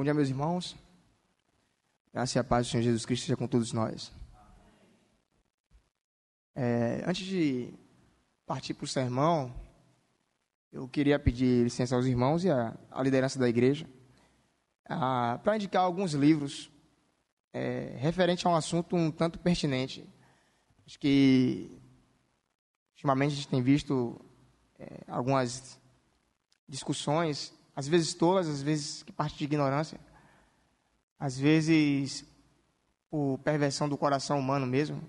Bom dia, meus irmãos. Graça e a paz do Senhor Jesus Cristo seja com todos nós. É, antes de partir para o sermão, eu queria pedir licença aos irmãos e à, liderança da igreja para indicar alguns livros é, referente a um assunto um tanto pertinente. Acho que ultimamente a gente tem visto é, algumas discussões, às vezes tolas, às vezes que parte de ignorância, às vezes por perversão do coração humano mesmo,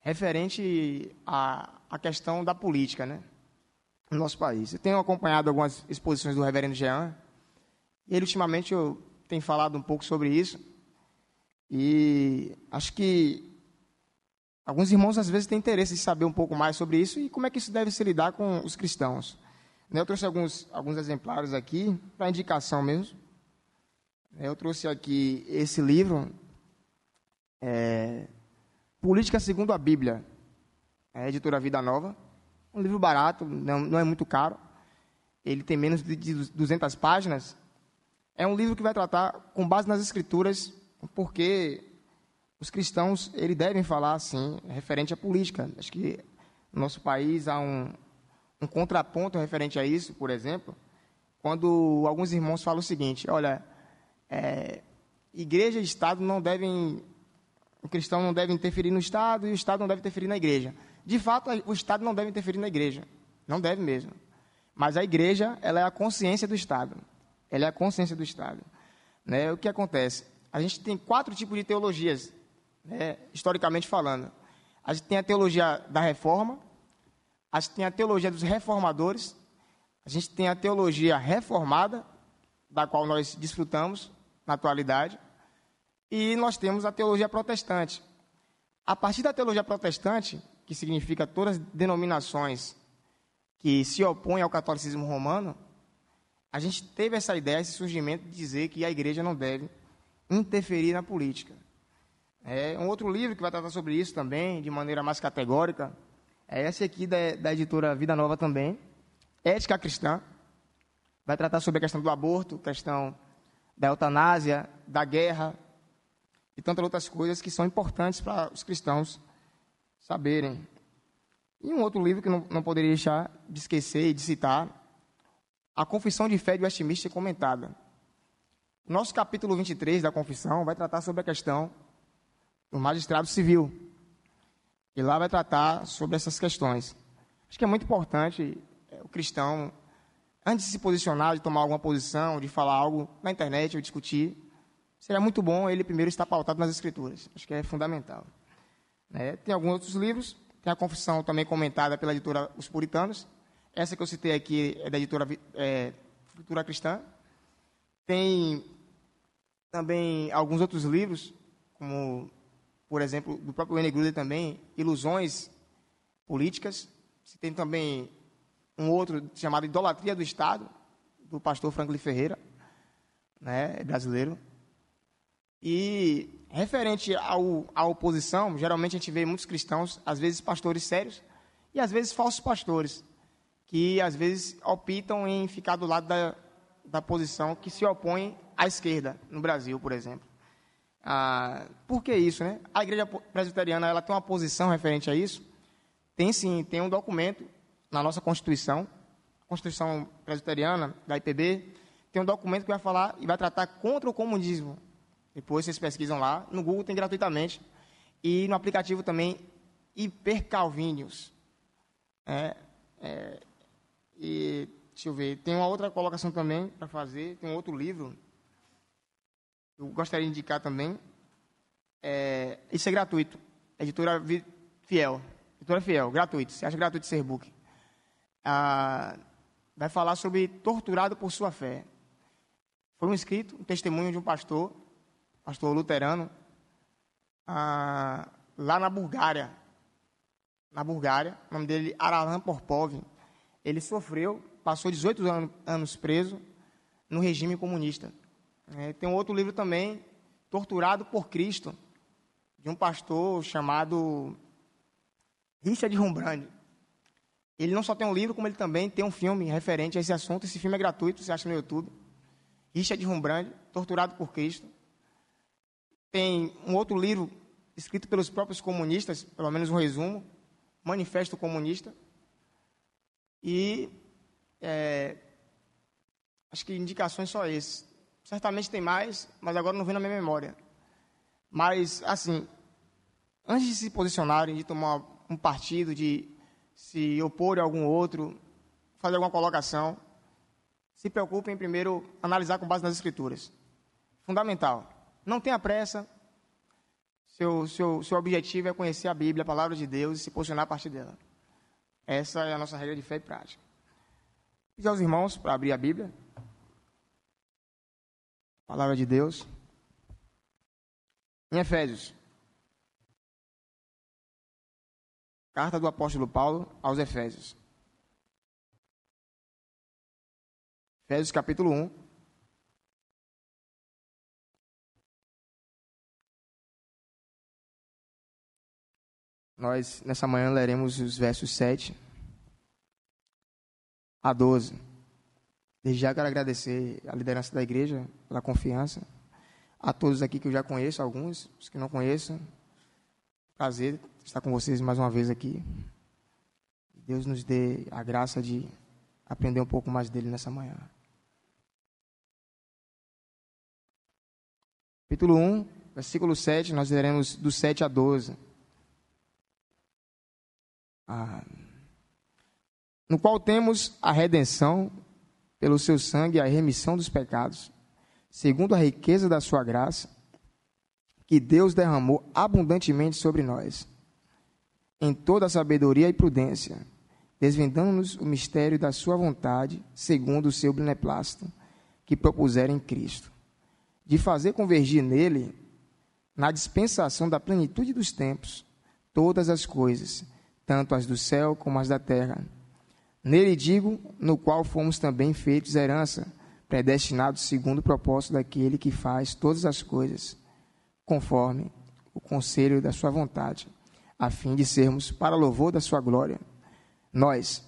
referente à, à questão da política, né? No nosso país. Eu tenho acompanhado algumas exposições do reverendo Jean, e ele ultimamente eu tenho falado um pouco sobre isso, e acho que alguns irmãos às vezes têm interesse em saber um pouco mais sobre isso e como é que isso deve se lidar com os cristãos. Eu trouxe alguns, alguns exemplares aqui, para indicação mesmo. Eu trouxe aqui esse livro, é, Política segundo a Bíblia, é editora Vida Nova. Um livro barato, não, não é muito caro. Ele tem menos de 200 páginas. É um livro que vai tratar, com base nas Escrituras, porque os cristãos ele devem falar assim, referente à política. Acho que no nosso país há um, um contraponto referente a isso, por exemplo, quando alguns irmãos falam o seguinte: olha, é, igreja e Estado não devem o cristão não deve interferir no Estado e o Estado não deve interferir na igreja. De fato, o Estado não deve interferir na igreja. Não deve mesmo. Mas a igreja, ela é a consciência do Estado. Ela é a consciência do Estado. Né? O que acontece? A gente tem quatro tipos de teologias, né? historicamente falando. A gente tem a teologia da reforma, a gente tem a teologia dos reformadores, a gente tem a teologia reformada, da qual nós desfrutamos na atualidade, e nós temos a teologia protestante. A partir da teologia protestante, que significa todas as denominações que se opõem ao catolicismo romano, a gente teve essa ideia, esse surgimento de dizer que a igreja não deve interferir na política. É um outro livro que vai tratar sobre isso também, de maneira mais categórica, é esse aqui da, da editora Vida Nova também, Ética Cristã. Vai tratar sobre a questão do aborto, questão da eutanásia, da guerra, e tantas outras coisas que são importantes para os cristãos saberem. E um outro livro que não, não poderia deixar de esquecer e de citar, A Confissão de Fé de Westminster Comentada. Nosso capítulo 23 da Confissão vai tratar sobre a questão do magistrado civil. E lá vai tratar sobre essas questões. Acho que é muito importante é, o cristão, antes de se posicionar, de tomar alguma posição, de falar algo na internet ou discutir, seria muito bom ele primeiro estar pautado nas Escrituras. Acho que é fundamental. Né? Tem alguns outros livros, tem a Confissão também comentada pela editora Os Puritanos. Essa que eu citei aqui é da editora é, Futura Cristã. Tem também alguns outros livros, como, por exemplo, do próprio Wayne também, Ilusões Políticas. Você tem também um outro chamado Idolatria do Estado, do pastor Franklin Ferreira, né, brasileiro. E referente ao, à oposição, geralmente a gente vê muitos cristãos, às vezes pastores sérios e às vezes falsos pastores, que às vezes optam em ficar do lado da, da posição que se opõe à esquerda, no Brasil, por exemplo. Ah, por que isso, né? A igreja presbiteriana ela tem uma posição referente a isso? Tem sim, tem um documento na nossa Constituição, Constituição Presbiteriana, da IPB, tem um documento que vai falar e vai tratar contra o comunismo, depois vocês pesquisam lá. No Google tem gratuitamente. E no aplicativo também, Hipercalvínios. É, é, e, deixa eu ver, tem uma outra colocação também para fazer. Tem um outro livro. Eu gostaria de indicar também. É, isso é gratuito. Editora Fiel. Editora Fiel, gratuito. Você acha gratuito ser book? Ah, vai falar sobre torturado por sua fé. Foi um escrito, um testemunho de um pastor pastor luterano, ah, lá na Bulgária. Na Bulgária, o nome dele Aralan Porpov. Ele sofreu, passou 18 anos, anos preso no regime comunista. É, tem um outro livro também, Torturado por Cristo, de um pastor chamado Richard Rumbrand. Ele não só tem um livro, como ele também tem um filme referente a esse assunto. Esse filme é gratuito, você acha no YouTube. Richard Rumbrand, torturado por Cristo. Tem um outro livro escrito pelos próprios comunistas, pelo menos um resumo, Manifesto Comunista. E é, acho que indicações só esses. Certamente tem mais, mas agora não vem na minha memória. Mas, assim, antes de se posicionarem, de tomar um partido, de se opor a algum outro, fazer alguma colocação, se preocupem em primeiro analisar com base nas Escrituras. Fundamental. Não tenha pressa. Seu, seu, seu objetivo é conhecer a Bíblia, a palavra de Deus e se posicionar a partir dela. Essa é a nossa regra de fé e prática. Pedir aos irmãos para abrir a Bíblia. Palavra de Deus. Em Efésios. Carta do apóstolo Paulo aos Efésios. Efésios capítulo 1. Nós, nessa manhã, leremos os versos 7 a 12. Desde já quero agradecer a liderança da igreja pela confiança. A todos aqui que eu já conheço, alguns, os que não conheço. Prazer estar com vocês mais uma vez aqui. Deus nos dê a graça de aprender um pouco mais dele nessa manhã. Capítulo 1, versículo 7, nós leremos do 7 a 12. Ah, no qual temos a redenção pelo seu sangue, a remissão dos pecados, segundo a riqueza da sua graça, que Deus derramou abundantemente sobre nós, em toda a sabedoria e prudência, desvendando-nos o mistério da sua vontade, segundo o seu beneplácito, que propuseram em Cristo de fazer convergir nele, na dispensação da plenitude dos tempos, todas as coisas, tanto as do céu como as da terra. Nele digo, no qual fomos também feitos herança, predestinados segundo o propósito daquele que faz todas as coisas, conforme o conselho da sua vontade, a fim de sermos para louvor da sua glória, nós,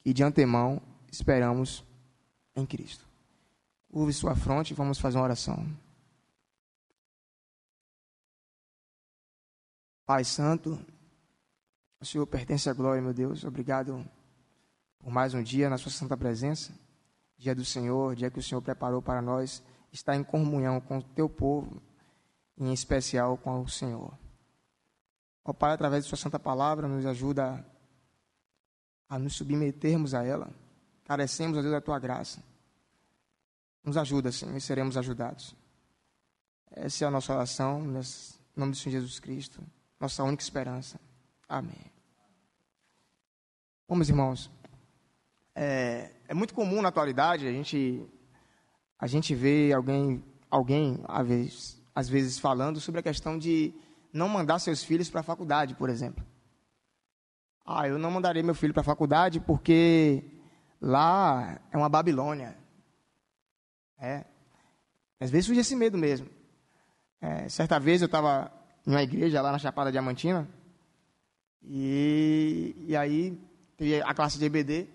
que de antemão esperamos em Cristo. Curve sua fronte e vamos fazer uma oração. Pai Santo, o Senhor pertence à glória, meu Deus. Obrigado por mais um dia na Sua santa presença. Dia do Senhor, dia que o Senhor preparou para nós estar em comunhão com o Teu povo, em especial com o Senhor. Ó Pai, através de Sua santa palavra, nos ajuda a nos submetermos a ela. Carecemos, a Deus, da Tua graça. Nos ajuda, Senhor, e seremos ajudados. Essa é a nossa oração, em nome do Senhor Jesus Cristo, nossa única esperança. Amém. Meus irmãos, é, é muito comum na atualidade a gente, a gente ver alguém, alguém às, vezes, às vezes falando sobre a questão de não mandar seus filhos para a faculdade, por exemplo. Ah, eu não mandarei meu filho para a faculdade porque lá é uma Babilônia. É. Às vezes surge esse medo mesmo. É, certa vez eu estava em uma igreja lá na Chapada Diamantina, e, e aí teve a classe de EBD.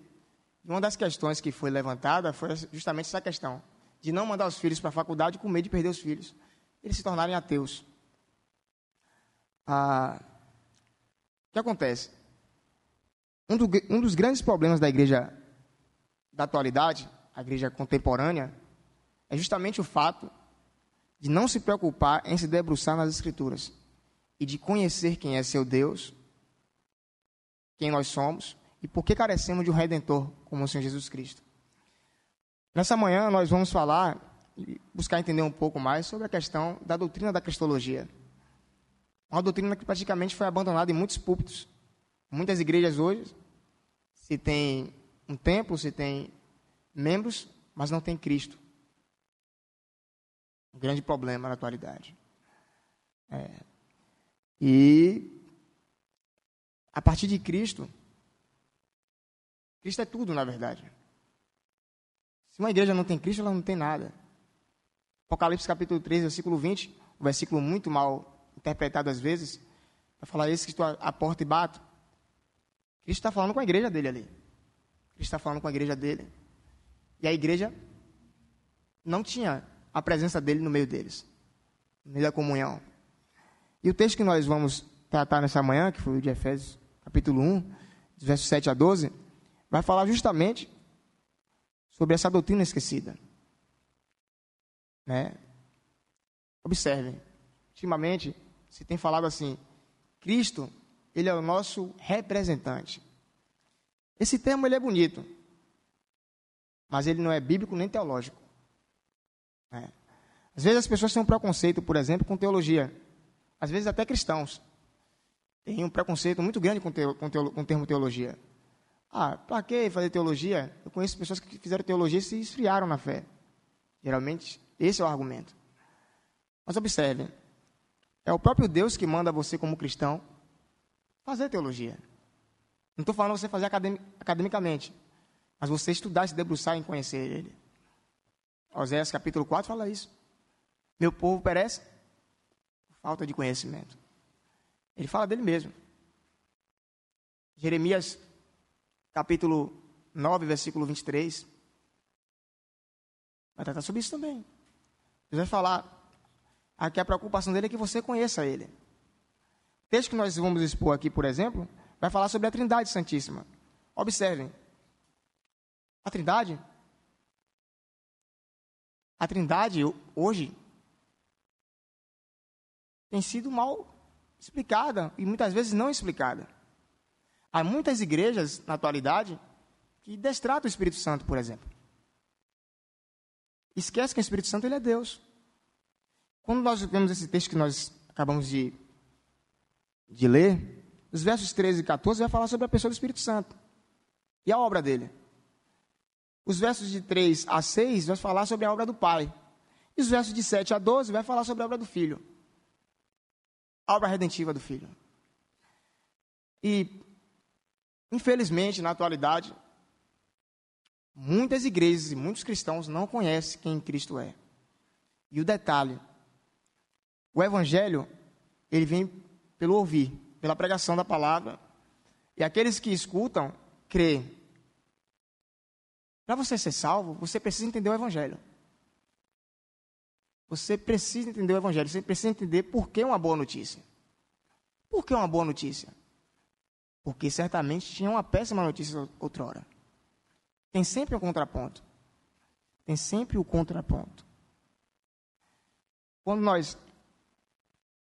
Uma das questões que foi levantada foi justamente essa questão de não mandar os filhos para a faculdade com medo de perder os filhos, eles se tornarem ateus. Ah, o que acontece? Um, do, um dos grandes problemas da igreja da atualidade, a igreja contemporânea, é justamente o fato de não se preocupar em se debruçar nas Escrituras e de conhecer quem é seu Deus, quem nós somos e por que carecemos de um Redentor como o Senhor Jesus Cristo. Nessa manhã nós vamos falar e buscar entender um pouco mais sobre a questão da doutrina da cristologia. Uma doutrina que praticamente foi abandonada em muitos púlpitos. Muitas igrejas hoje se tem um templo, se tem membros, mas não tem Cristo. Um grande problema na atualidade. É. E a partir de Cristo, Cristo é tudo, na verdade. Se uma igreja não tem Cristo, ela não tem nada. Apocalipse capítulo 13, versículo 20, um versículo muito mal interpretado às vezes, para falar esse que estou à porta e bato. Cristo está falando com a igreja dele ali. Cristo está falando com a igreja dele. E a igreja não tinha a presença dele no meio deles, no meio da comunhão. E o texto que nós vamos tratar nessa manhã, que foi o de Efésios, capítulo 1, versos 7 a 12, vai falar justamente sobre essa doutrina esquecida. Né? Observem, ultimamente se tem falado assim, Cristo, ele é o nosso representante. Esse termo ele é bonito, mas ele não é bíblico nem teológico. É. Às vezes as pessoas têm um preconceito, por exemplo, com teologia. Às vezes até cristãos têm um preconceito muito grande com, teo, com, teo, com o termo teologia. Ah, para que fazer teologia? Eu conheço pessoas que fizeram teologia e se esfriaram na fé. Geralmente, esse é o argumento. Mas observe, é o próprio Deus que manda você, como cristão, fazer teologia. Não estou falando você fazer academicamente, mas você estudar, se debruçar em conhecer Ele. Oséias capítulo 4 fala isso. Meu povo perece por falta de conhecimento. Ele fala dele mesmo. Jeremias capítulo 9, versículo 23. Vai tratar sobre isso também. Deus vai falar aqui a preocupação dele é que você conheça ele. O texto que nós vamos expor aqui, por exemplo, vai falar sobre a Trindade Santíssima. Observem. A Trindade a Trindade hoje tem sido mal explicada e muitas vezes não explicada. Há muitas igrejas na atualidade que destratam o Espírito Santo, por exemplo. Esquece que o Espírito Santo ele é Deus. Quando nós vemos esse texto que nós acabamos de, de ler, os versos 13 e 14 vai falar sobre a pessoa do Espírito Santo e a obra dele. Os versos de 3 a 6 vai falar sobre a obra do Pai. E os versos de 7 a 12 vai falar sobre a obra do Filho. A obra redentiva do Filho. E, infelizmente, na atualidade, muitas igrejas e muitos cristãos não conhecem quem Cristo é. E o detalhe, o evangelho, ele vem pelo ouvir, pela pregação da palavra. E aqueles que escutam, creem. Para você ser salvo, você precisa entender o Evangelho. Você precisa entender o Evangelho. Você precisa entender por que uma boa notícia. Por que uma boa notícia? Porque certamente tinha uma péssima notícia outrora. Tem sempre um contraponto. Tem sempre o um contraponto. Quando nós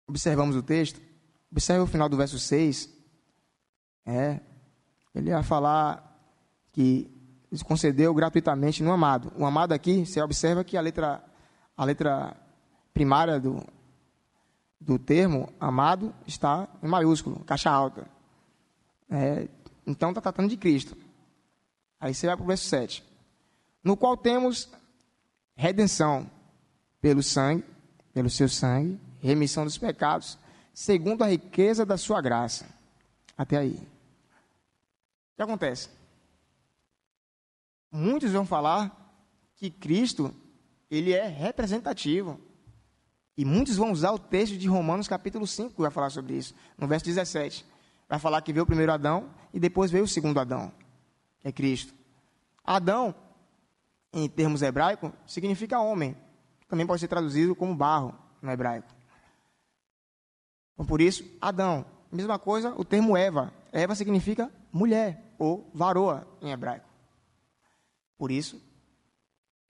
observamos o texto, observe o final do verso 6. É, ele vai falar que concedeu gratuitamente no amado. O amado aqui, você observa que a letra, a letra primária do, do termo amado está em maiúsculo, caixa alta. É, então está tratando de Cristo. Aí você vai para o verso 7. No qual temos redenção pelo sangue, pelo seu sangue, remissão dos pecados, segundo a riqueza da sua graça. Até aí. O que acontece? muitos vão falar que Cristo ele é representativo. E muitos vão usar o texto de Romanos capítulo 5, que vai falar sobre isso, no verso 17. Vai falar que veio o primeiro Adão e depois veio o segundo Adão, que é Cristo. Adão, em termos hebraicos, significa homem. Também pode ser traduzido como barro no hebraico. Então, por isso, Adão. Mesma coisa, o termo Eva. Eva significa mulher ou varoa em hebraico. Por isso,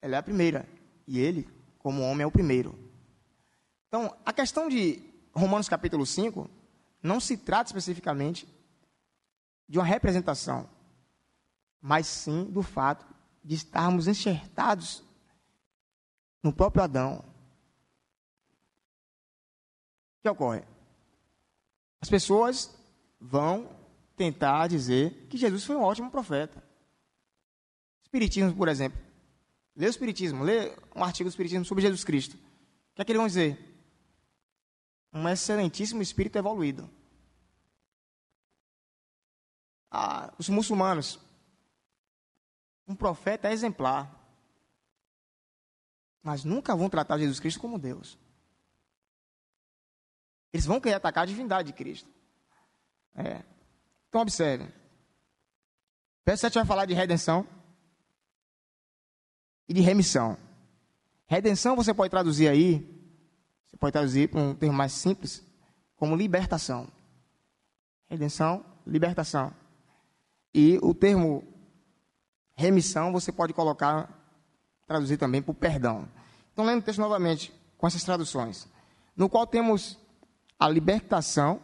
ela é a primeira. E ele, como homem, é o primeiro. Então, a questão de Romanos capítulo 5 não se trata especificamente de uma representação, mas sim do fato de estarmos enxertados no próprio Adão. O que ocorre? As pessoas vão tentar dizer que Jesus foi um ótimo profeta. Espiritismo, por exemplo. Lê o Espiritismo, lê um artigo do Espiritismo sobre Jesus Cristo. O que é que eles vão dizer? Um excelentíssimo espírito evoluído. Ah, os muçulmanos. Um profeta exemplar. Mas nunca vão tratar Jesus Cristo como Deus. Eles vão querer atacar a divindade de Cristo. É. Então, observe. Verso 7 vai falar de redenção e de remissão. Redenção você pode traduzir aí, você pode traduzir para um termo mais simples, como libertação. Redenção, libertação. E o termo remissão você pode colocar, traduzir também por perdão. Então, lendo o texto novamente, com essas traduções, no qual temos a libertação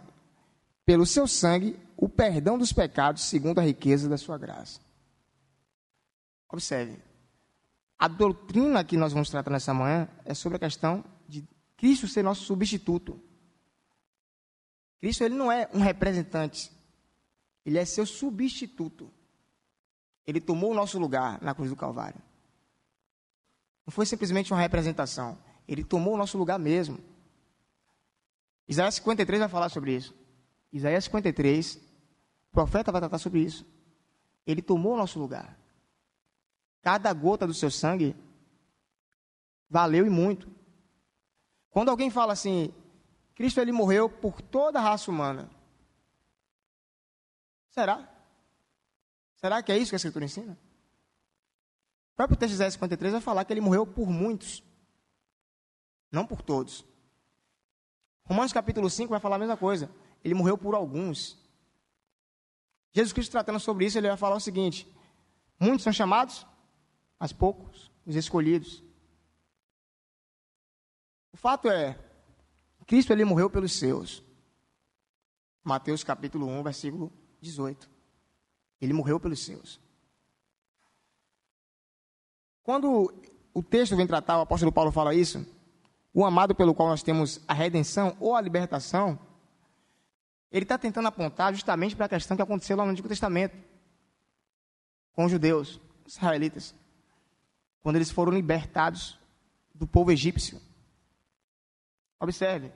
pelo seu sangue, o perdão dos pecados, segundo a riqueza da sua graça. Observe, a doutrina que nós vamos tratar nessa manhã é sobre a questão Cristo ser nosso substituto. Cristo ele não é um representante, ele é seu substituto. Ele tomou o nosso lugar na cruz do Calvário. Não foi simplesmente uma representação, ele tomou o nosso lugar mesmo. Isaías 53 vai falar sobre isso. Isaías 53, o profeta vai tratar sobre isso. Ele tomou o nosso lugar. Cada gota do seu sangue valeu e muito. Quando alguém fala assim, Cristo ele morreu por toda a raça humana. Será? Será que é isso que a Escritura ensina? O próprio texto de Isaías 53 vai falar que ele morreu por muitos, não por todos. Romanos capítulo 5 vai falar a mesma coisa. Ele morreu por alguns. Jesus Cristo tratando sobre isso, ele vai falar o seguinte: muitos são chamados, mas poucos os escolhidos. O fato é, Cristo ele morreu pelos seus. Mateus capítulo 1, versículo 18. Ele morreu pelos seus. Quando o texto vem tratar, o apóstolo Paulo fala isso, o amado pelo qual nós temos a redenção ou a libertação, ele está tentando apontar justamente para a questão que aconteceu lá no Antigo Testamento com os judeus, os israelitas quando eles foram libertados do povo egípcio. Observe,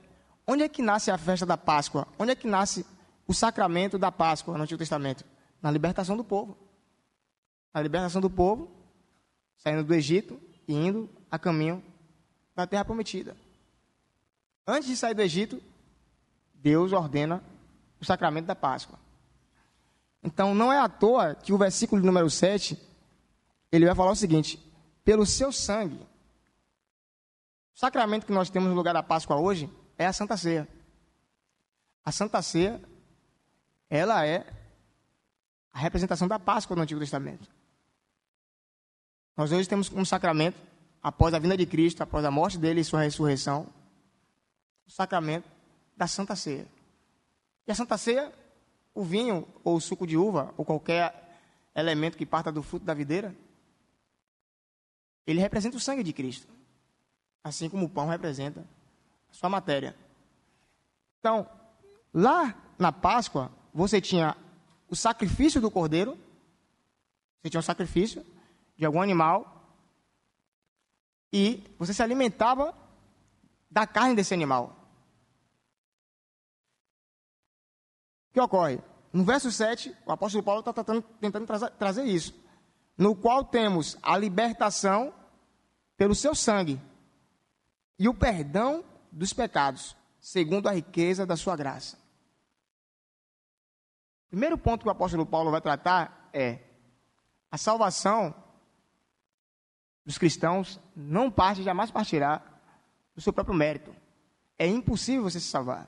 onde é que nasce a festa da Páscoa? Onde é que nasce o sacramento da Páscoa no Antigo Testamento? Na libertação do povo. Na libertação do povo, saindo do Egito e indo a caminho da terra prometida. Antes de sair do Egito, Deus ordena o sacramento da Páscoa. Então, não é à toa que o versículo número 7, ele vai falar o seguinte: pelo seu sangue. O sacramento que nós temos no lugar da Páscoa hoje é a Santa Ceia. A Santa Ceia, ela é a representação da Páscoa no Antigo Testamento. Nós hoje temos um sacramento, após a vinda de Cristo, após a morte dele e sua ressurreição, o sacramento da Santa Ceia. E a Santa Ceia, o vinho ou o suco de uva, ou qualquer elemento que parta do fruto da videira, ele representa o sangue de Cristo. Assim como o pão representa a sua matéria. Então, lá na Páscoa, você tinha o sacrifício do cordeiro, você tinha um sacrifício de algum animal, e você se alimentava da carne desse animal. O que ocorre? No verso 7, o apóstolo Paulo está tentando trazer isso. No qual temos a libertação pelo seu sangue e o perdão dos pecados, segundo a riqueza da sua graça. O primeiro ponto que o apóstolo Paulo vai tratar é a salvação dos cristãos não parte, jamais partirá do seu próprio mérito. É impossível você se salvar.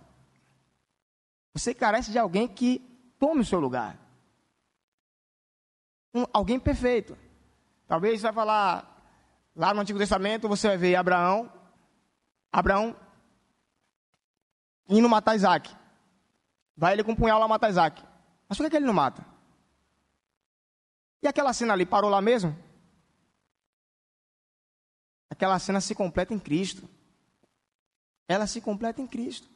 Você carece de alguém que tome o seu lugar. Um, alguém perfeito. Talvez você vai falar, Lá no Antigo Testamento você vai ver Abraão, Abraão indo matar Isaac. Vai ele com um punhal lá matar Isaac. Mas por que, que ele não mata? E aquela cena ali parou lá mesmo? Aquela cena se completa em Cristo. Ela se completa em Cristo.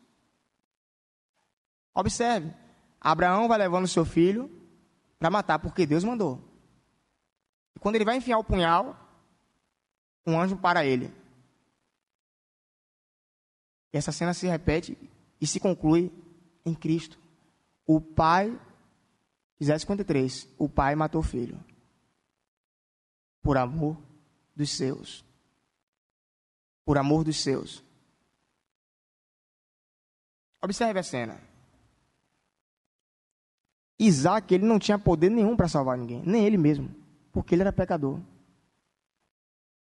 Observe, Abraão vai levando seu filho para matar, porque Deus mandou. E quando ele vai enfiar o punhal, um anjo para ele. E essa cena se repete e se conclui em Cristo. O pai, Isaías 53, o pai matou o filho. Por amor dos seus. Por amor dos seus. Observe a cena. Isaac, ele não tinha poder nenhum para salvar ninguém, nem ele mesmo, porque ele era pecador.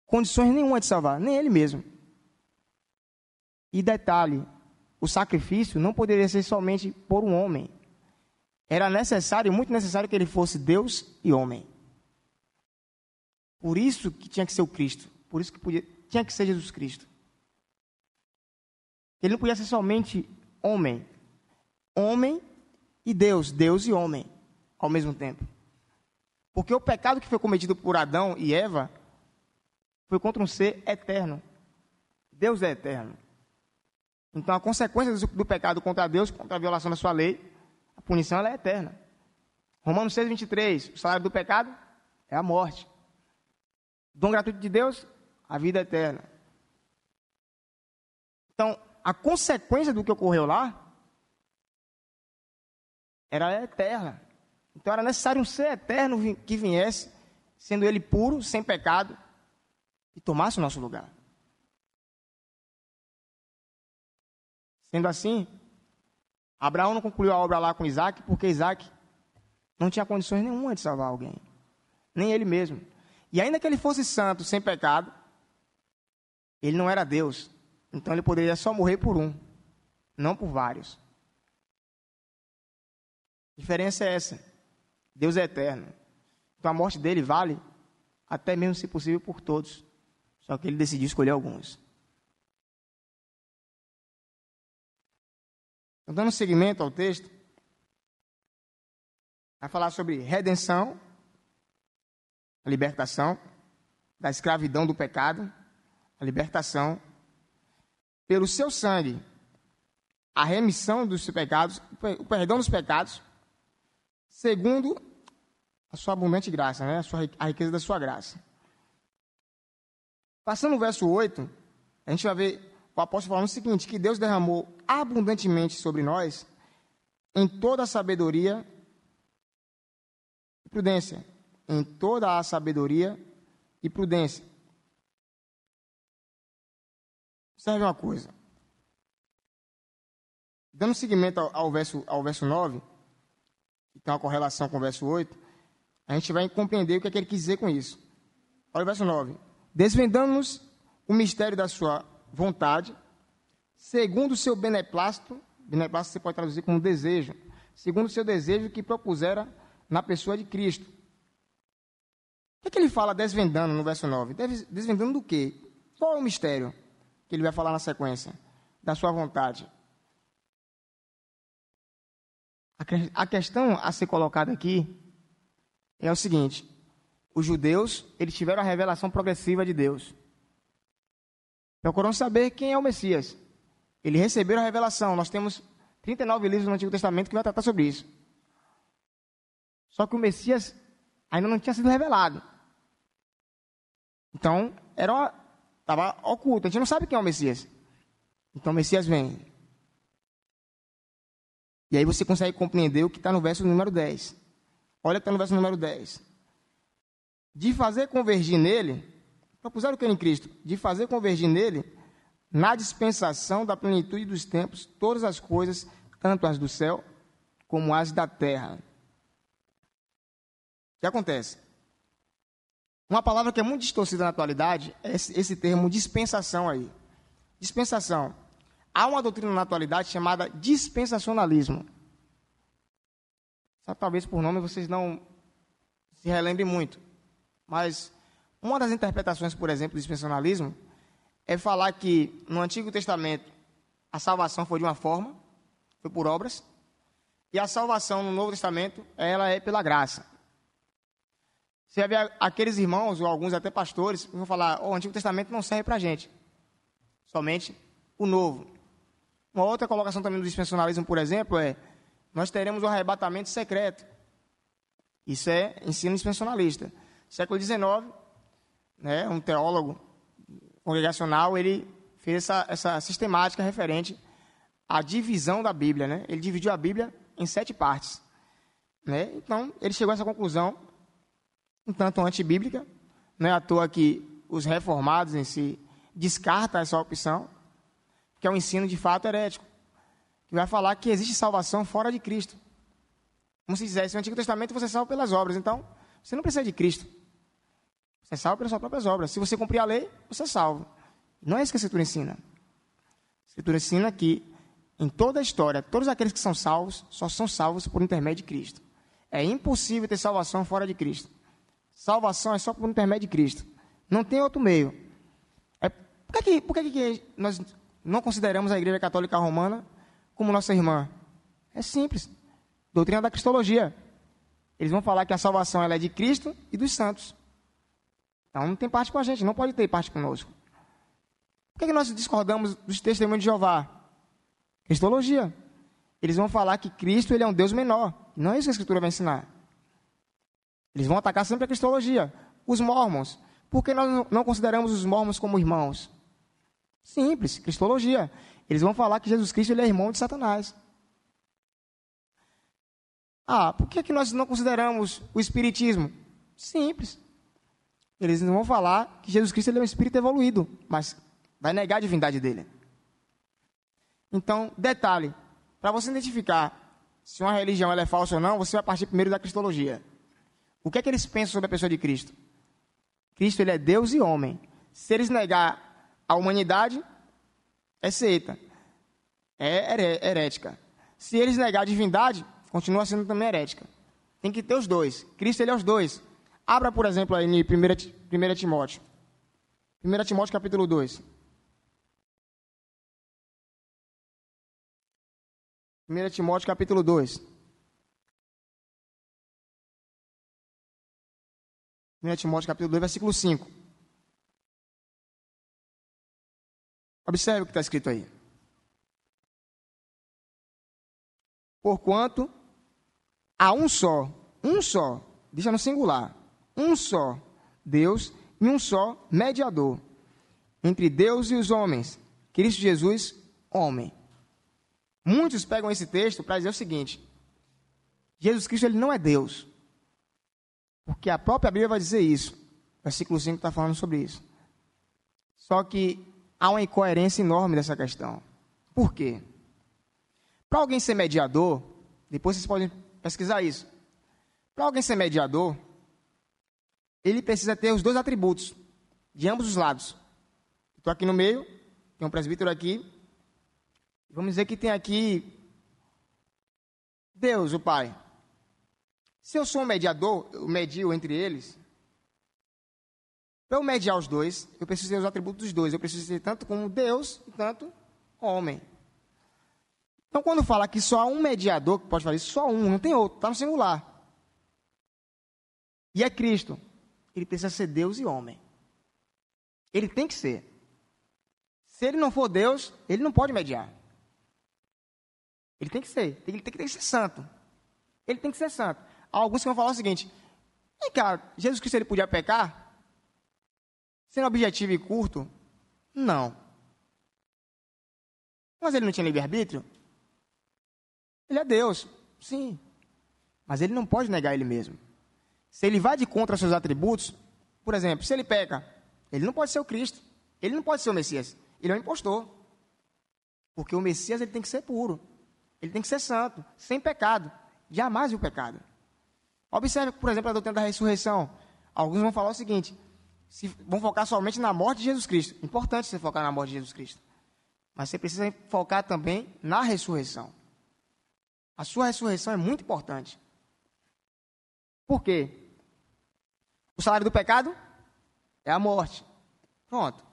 condições nenhuma de salvar, nem ele mesmo. E detalhe, o sacrifício não poderia ser somente por um homem. Era necessário, muito necessário que ele fosse Deus e homem. Por isso que tinha que ser o Cristo. Por isso que podia, tinha que ser Jesus Cristo. Ele não podia ser somente homem. Homem e Deus, Deus e homem, ao mesmo tempo. Porque o pecado que foi cometido por Adão e Eva foi contra um ser eterno. Deus é eterno. Então a consequência do, do pecado contra Deus, contra a violação da sua lei, a punição é eterna. Romanos 6, 23, o salário do pecado é a morte. O dom gratuito de Deus, a vida eterna. Então, a consequência do que ocorreu lá era eterna. Então era necessário um ser eterno que viesse, sendo ele puro, sem pecado, e tomasse o nosso lugar. Sendo assim, Abraão não concluiu a obra lá com Isaac, porque Isaac não tinha condições nenhuma de salvar alguém, nem ele mesmo. E ainda que ele fosse santo, sem pecado, ele não era Deus. Então ele poderia só morrer por um, não por vários. A diferença é essa. Deus é eterno. Então a morte dele vale até mesmo, se possível, por todos. Só que ele decidiu escolher alguns. Então, dando seguimento ao texto, vai falar sobre redenção, a libertação da escravidão do pecado, a libertação pelo seu sangue, a remissão dos pecados, o perdão dos pecados, segundo a sua abundante graça, né? a, sua, a riqueza da sua graça. Passando o verso 8, a gente vai ver o apóstolo falando o seguinte: que Deus derramou abundantemente sobre nós em toda a sabedoria e prudência. Em toda a sabedoria e prudência. Observe uma coisa. Dando seguimento ao, ao, verso, ao verso 9, que tem uma correlação com o verso 8, a gente vai compreender o que, é que ele quis dizer com isso. Olha o verso 9. Desvendando-nos o mistério da sua vontade, segundo o seu beneplácito, beneplácito você pode traduzir como desejo, segundo o seu desejo que propusera na pessoa de Cristo. O que, é que ele fala desvendando no verso 9? Desvendando do quê? Qual é o mistério que ele vai falar na sequência? Da sua vontade. A questão a ser colocada aqui é o seguinte: os judeus eles tiveram a revelação progressiva de Deus. Procuram saber quem é o Messias. Eles receberam a revelação. Nós temos 39 livros no Antigo Testamento que vai tratar sobre isso. Só que o Messias ainda não tinha sido revelado. Então, era estava oculto. A gente não sabe quem é o Messias. Então, o Messias vem. E aí você consegue compreender o que está no verso número 10. Olha que está no verso número 10. De fazer convergir nele, propuseram o que em Cristo? De fazer convergir nele, na dispensação da plenitude dos tempos, todas as coisas, tanto as do céu como as da terra. O que acontece? Uma palavra que é muito distorcida na atualidade é esse, termo dispensação aí. Dispensação. Há uma doutrina na atualidade chamada dispensacionalismo. Talvez por nome vocês não se relembrem muito. Mas uma das interpretações, por exemplo, do dispensacionalismo é falar que no Antigo Testamento a salvação foi de uma forma, foi por obras, e a salvação no Novo Testamento ela é pela graça. Você vai ver aqueles irmãos, ou alguns até pastores, vão falar: oh, o Antigo Testamento não serve para a gente, somente o Novo. Uma outra colocação também do dispensacionalismo, por exemplo, é nós teremos o arrebatamento secreto. Isso é ensino dispensacionalista. Século XIX, né, um teólogo congregacional, ele fez essa, essa sistemática referente à divisão da Bíblia. Né? Ele dividiu a Bíblia em sete partes. Né? Então, ele chegou a essa conclusão, um tanto antibíblica. Não é à toa que os reformados em si descartam essa opção, que é um ensino de fato herético que vai falar que existe salvação fora de Cristo. Como se dissesse, no Antigo Testamento você é salvo pelas obras, então você não precisa de Cristo. Você é salvo pelas suas próprias obras. Se você cumprir a lei, você é salvo. Não é isso que a Escritura ensina. A Escritura ensina que, em toda a história, todos aqueles que são salvos só são salvos por intermédio de Cristo. É impossível ter salvação fora de Cristo. Salvação é só por intermédio de Cristo. Não tem outro meio. É, por que, por que, que nós não consideramos a Igreja Católica Romana como nossa irmã? É simples. Doutrina da Cristologia. Eles vão falar que a salvação é de Cristo e dos santos. Então não tem parte com a gente, não pode ter parte conosco. Por que, que nós discordamos dos testemunhos de Jeová? Cristologia. Eles vão falar que Cristo ele é um Deus menor. Não é isso que a Escritura vai ensinar. Eles vão atacar sempre a cristologia. Os mormons. Por que nós não consideramos os mormons como irmãos? Simples, cristologia. Eles vão falar que Jesus Cristo ele é irmão de Satanás. Ah, por que, que nós não consideramos o Espiritismo? Simples. Eles vão falar que Jesus Cristo é um espírito evoluído, mas vai negar a divindade dele. Então, detalhe: para você identificar se uma religião é falsa ou não, você vai partir primeiro da cristologia. O que é que eles pensam sobre a pessoa de Cristo? Cristo ele é Deus e homem. Se eles negar a humanidade, é seita, é herética. Se eles negar a divindade, continua sendo também herética. Tem que ter os dois. Cristo ele é os dois. Abra, por exemplo, aí em 1 Timóteo. 1 Timóteo capítulo 2. 1 Timóteo capítulo 2. 1 Timóteo capítulo 2, versículo 5. Observe o que está escrito aí. Porquanto há um só, um só, deixa no singular, um só Deus e um só mediador entre Deus e os homens, Cristo Jesus, homem. Muitos pegam esse texto para dizer o seguinte: Jesus Cristo ele não é Deus. Porque a própria Bíblia vai dizer isso. Versículo 5 está falando sobre isso. Só que há uma incoerência enorme dessa questão. Por quê? Para alguém ser mediador, depois vocês podem pesquisar isso. Para alguém ser mediador, ele precisa ter os dois atributos, de ambos os lados. Estou aqui no meio, tem um presbítero aqui. Vamos dizer que tem aqui Deus, o Pai. Se eu sou um mediador, eu medio entre eles. Para eu mediar os dois, eu preciso ter os atributos dos dois. Eu preciso ser tanto como Deus e tanto homem. Então, quando fala que só há um mediador pode fazer isso, só um, não tem outro, está no singular. E é Cristo ele precisa ser Deus e homem. Ele tem que ser. Se ele não for Deus, ele não pode mediar. Ele tem que ser. Ele tem que ser santo. Ele tem que ser santo. Alguns que vão falar o seguinte: Vem cá, Jesus Cristo ele podia pecar? Sendo objetivo e curto? Não. Mas ele não tinha livre-arbítrio? Ele é Deus, sim. Mas ele não pode negar ele mesmo. Se ele vai de contra seus atributos, por exemplo, se ele peca, ele não pode ser o Cristo. Ele não pode ser o Messias. Ele é um impostor. Porque o Messias ele tem que ser puro. Ele tem que ser santo, sem pecado. Jamais o pecado. Observe, por exemplo, a doutrina da ressurreição. Alguns vão falar o seguinte: se, vão focar somente na morte de Jesus Cristo. Importante você focar na morte de Jesus Cristo. Mas você precisa focar também na ressurreição. A sua ressurreição é muito importante. Por quê? O salário do pecado é a morte. Pronto.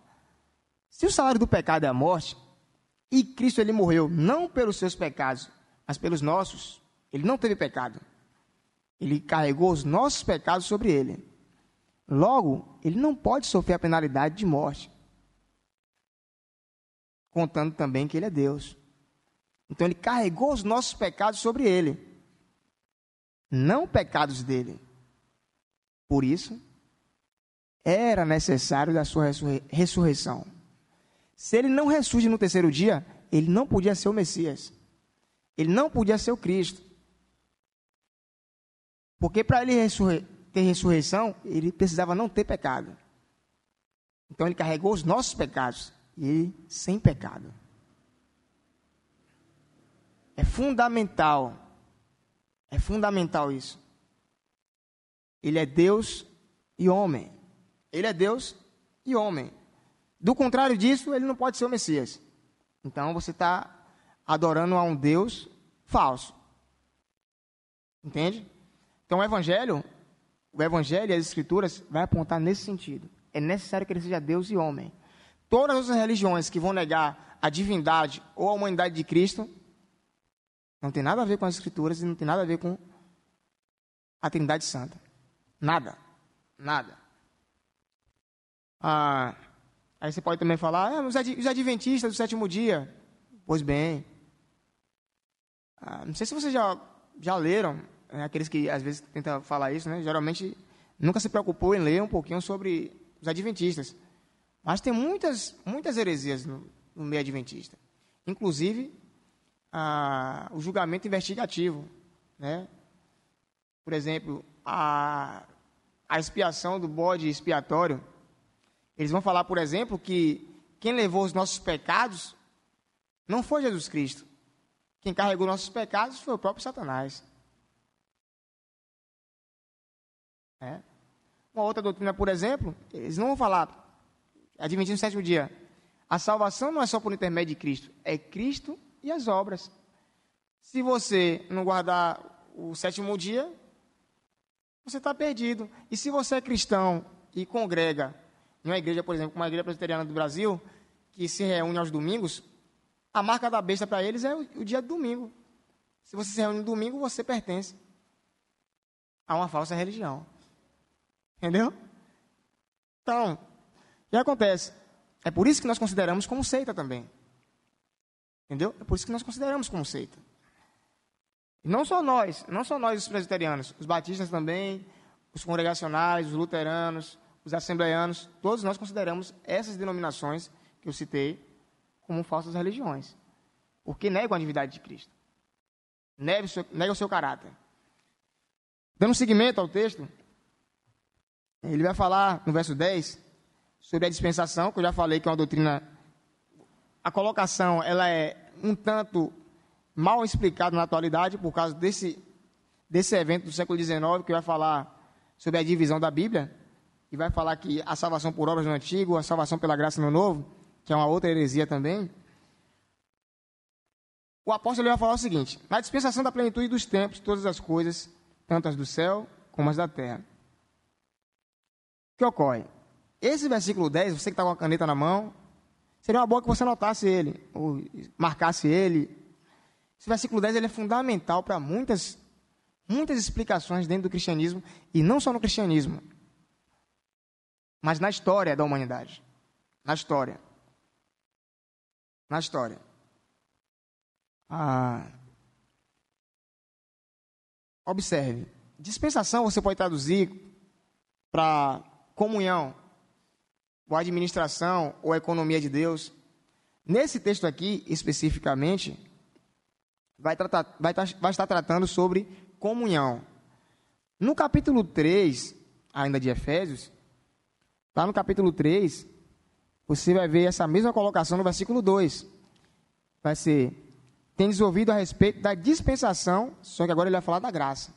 Se o salário do pecado é a morte, e Cristo ele morreu não pelos seus pecados, mas pelos nossos, ele não teve pecado. Ele carregou os nossos pecados sobre ele. Logo, ele não pode sofrer a penalidade de morte. Contando também que ele é Deus. Então ele carregou os nossos pecados sobre ele, não pecados dele. Por isso, era necessário da sua ressurreição. Se ele não ressurge no terceiro dia, ele não podia ser o Messias. Ele não podia ser o Cristo. Porque para ele ter ressurreição, ele precisava não ter pecado. Então ele carregou os nossos pecados e ele sem pecado. É fundamental. É fundamental isso. Ele é Deus e homem. Ele é Deus e homem. Do contrário disso, ele não pode ser o Messias. Então você está adorando a um Deus falso. Entende? Então o Evangelho, o Evangelho e as Escrituras vai apontar nesse sentido. É necessário que ele seja Deus e homem. Todas as religiões que vão negar a divindade ou a humanidade de Cristo não tem nada a ver com as Escrituras e não tem nada a ver com a Trindade Santa. Nada. Nada. Ah, aí você pode também falar, ah, os adventistas do sétimo dia. Pois bem. Ah, não sei se vocês já, já leram, né, aqueles que às vezes tentam falar isso, né, geralmente nunca se preocupou em ler um pouquinho sobre os adventistas. Mas tem muitas, muitas heresias no, no meio adventista. Inclusive, ah, o julgamento investigativo. Né? Por exemplo, a, a expiação do bode expiatório eles vão falar, por exemplo, que quem levou os nossos pecados não foi Jesus Cristo. Quem carregou nossos pecados foi o próprio Satanás. É. Uma outra doutrina, por exemplo, eles não vão falar, admitindo no sétimo dia, a salvação não é só por intermédio de Cristo, é Cristo e as obras. Se você não guardar o sétimo dia, você está perdido. E se você é cristão e congrega em uma igreja, por exemplo, uma igreja presbiteriana do Brasil, que se reúne aos domingos, a marca da besta para eles é o, o, dia de domingo. Se você se reúne no domingo, você pertence a uma falsa religião. Entendeu? Então, o que acontece? É por isso que nós consideramos como seita também. Entendeu? É por isso que nós consideramos como seita. Não só nós, não só nós os presbiterianos, os batistas também, os congregacionais, os luteranos, os assembleianos, todos nós consideramos essas denominações que eu citei como falsas religiões. Porque negam a divindade de Cristo. Negam o seu, o seu caráter. Dando seguimento ao texto, ele vai falar no verso 10 sobre a dispensação, que eu já falei que é uma doutrina. A colocação ela é um tanto mal explicada na atualidade por causa desse, desse evento do século XIX que vai falar sobre a divisão da Bíblia e vai falar que a salvação por obras no Antigo, a salvação pela graça no Novo, que é uma outra heresia também. O apóstolo vai falar o seguinte: na dispensação da plenitude dos tempos, todas as coisas, tanto as do céu como as da terra. O que ocorre? Esse versículo 10, você que está com a caneta na mão, seria uma boa que você anotasse ele, ou marcasse ele. Esse versículo 10 ele é fundamental para muitas, muitas explicações dentro do cristianismo, e não só no cristianismo mas na história da humanidade. Na história. Na história. Ah, observe. Dispensação você pode traduzir para comunhão, ou administração, ou economia de Deus. Nesse texto aqui, especificamente, vai, tratar, vai, vai estar tratando sobre comunhão. No capítulo 3, ainda de Efésios, Lá no capítulo 3, você vai ver essa mesma colocação no versículo 2. Vai ser: Tendes ouvido a respeito da dispensação, só que agora ele vai falar da graça.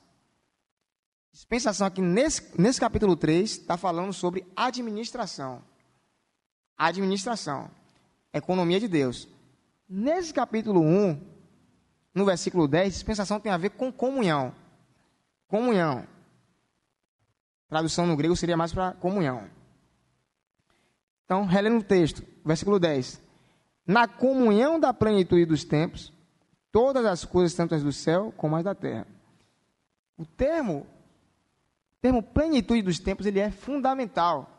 Dispensação aqui nesse, nesse capítulo 3 está falando sobre administração. Administração. Economia de Deus. Nesse capítulo 1, no versículo 10, dispensação tem a ver com comunhão. Comunhão. Tradução no grego seria mais para comunhão. Então, relendo o texto, versículo 10. Na comunhão da plenitude dos tempos, todas as coisas, tanto as do céu como as da terra. O termo, termo plenitude dos tempos, ele é fundamental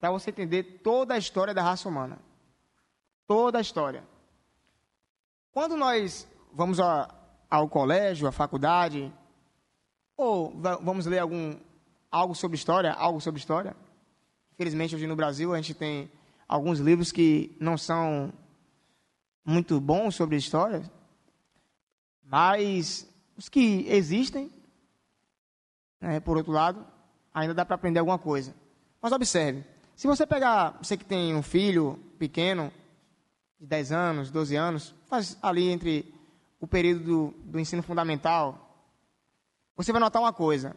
para você entender toda a história da raça humana. Toda a história. Quando nós vamos a, ao colégio, à faculdade, ou vamos ler algum, algo sobre história, algo sobre história, Infelizmente, hoje no Brasil, a gente tem alguns livros que não são muito bons sobre história, mas os que existem, né, por outro lado, ainda dá para aprender alguma coisa. Mas observe, se você pegar, você que tem um filho pequeno, de 10 anos, 12 anos, faz ali entre o período do, do ensino fundamental, você vai notar uma coisa.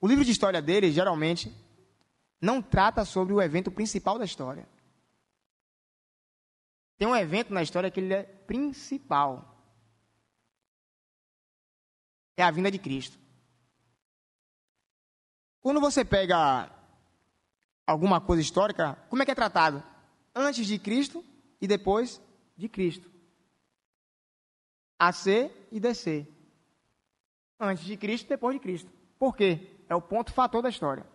O livro de história dele, geralmente, não trata sobre o evento principal da história. Tem um evento na história que ele é principal. É a vinda de Cristo. Quando você pega alguma coisa histórica, como é que é tratado? Antes de Cristo e depois de Cristo. AC e DC. Antes de Cristo depois de Cristo. Por quê? É o ponto fator da história.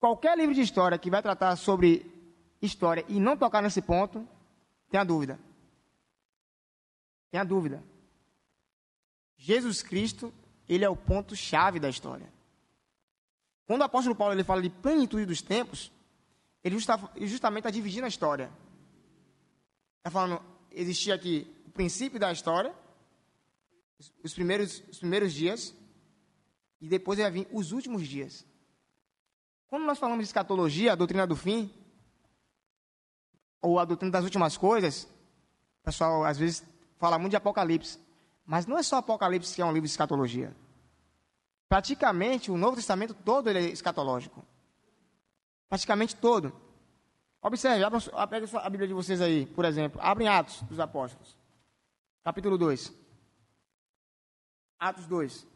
Qualquer livro de história que vai tratar sobre história e não tocar nesse ponto, tem a dúvida. Tem a dúvida. Jesus Cristo, ele é o ponto chave da história. Quando o apóstolo Paulo ele fala de plenitude dos tempos, ele justamente está dividindo a história. Está falando, existia aqui o princípio da história, os primeiros, os primeiros dias, e depois vai vir os últimos dias. Quando nós falamos de escatologia, a doutrina do fim, ou a doutrina das últimas coisas, o pessoal às vezes fala muito de Apocalipse. Mas não é só Apocalipse que é um livro de escatologia. Praticamente, o Novo Testamento todo é escatológico. Praticamente todo. Observe, abra, a Bíblia de vocês aí, por exemplo. Abrem Atos dos Apóstolos. Capítulo 2. Atos 2.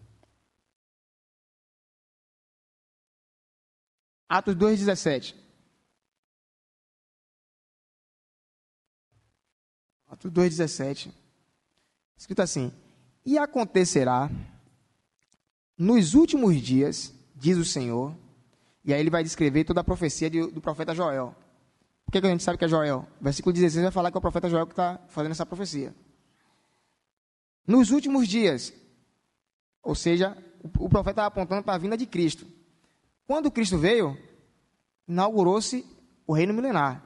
Atos 2, 17. Atos 2, 17. Escrito assim: E acontecerá nos últimos dias, diz o Senhor, e aí ele vai descrever toda a profecia do profeta Joel. Por que, que a gente sabe que é Joel? Versículo 16 vai falar que é o profeta Joel que está fazendo essa profecia. Nos últimos dias, ou seja, o, profeta está apontando para a vinda de Cristo. Quando Cristo veio, inaugurou-se o reino milenar.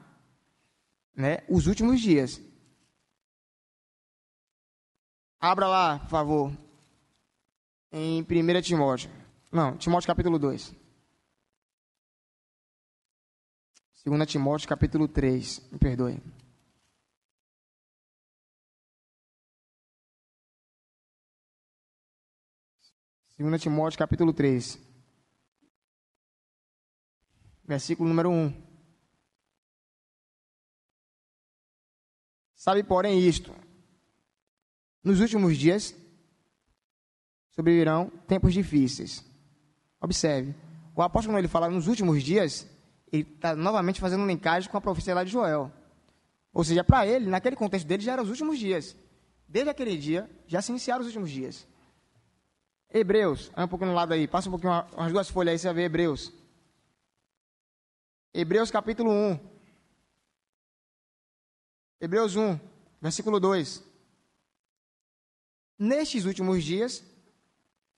Né? Os últimos dias. Abra lá, por favor, em 1 Timóteo. Não, Timóteo capítulo 2. 2 Timóteo capítulo 3, me perdoe. Segunda Timóteo capítulo 3. Versículo número 1. Sabe, porém, isto. Nos últimos dias sobrevirão tempos difíceis. Observe, o apóstolo, quando ele fala nos últimos dias, ele está novamente fazendo um linkagem com a profecia lá de Joel. Ou seja, para ele, naquele contexto dele, já eram os últimos dias. Desde aquele dia, já se iniciaram os últimos dias. Hebreus, anda um pouquinho no lado aí, passa um pouquinho, umas duas folhas aí, você vai ver Hebreus. Hebreus capítulo 1. Hebreus 1, versículo 2. Nestes últimos dias,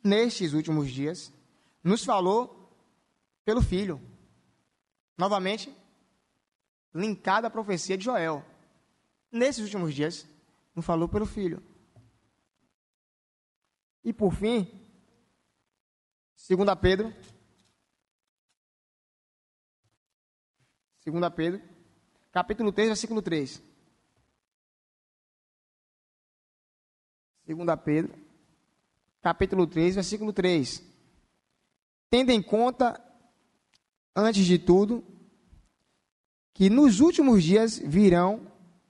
nestes últimos dias, nos falou pelo Filho. Novamente, linkada à profecia de Joel. Nesses últimos dias, nos falou pelo Filho. E por fim, 2 Pedro. 2 Pedro, capítulo 3, versículo 3. 2 Pedro, capítulo 3, versículo 3. Tendo em conta, antes de tudo, que nos últimos dias virão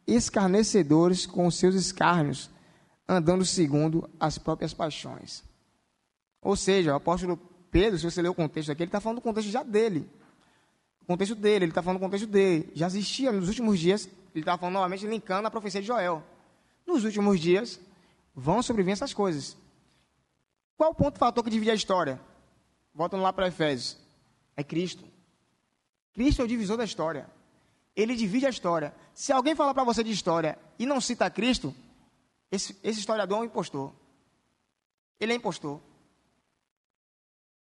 escarnecedores com seus escárnios, andando segundo as próprias paixões. Ou seja, o apóstolo Pedro, se você ler o contexto aqui, ele está falando do contexto já dele. O contexto dele, ele está falando do contexto dele. Já existia nos últimos dias, ele estava falando novamente, linkando a profecia de Joel. Nos últimos dias, vão sobreviver essas coisas. Qual o ponto fator que divide a história? Voltando lá para Efésios. É Cristo. Cristo é o divisor da história. Ele divide a história. Se alguém falar para você de história e não cita Cristo, esse, esse historiador é um impostor. Ele é impostor.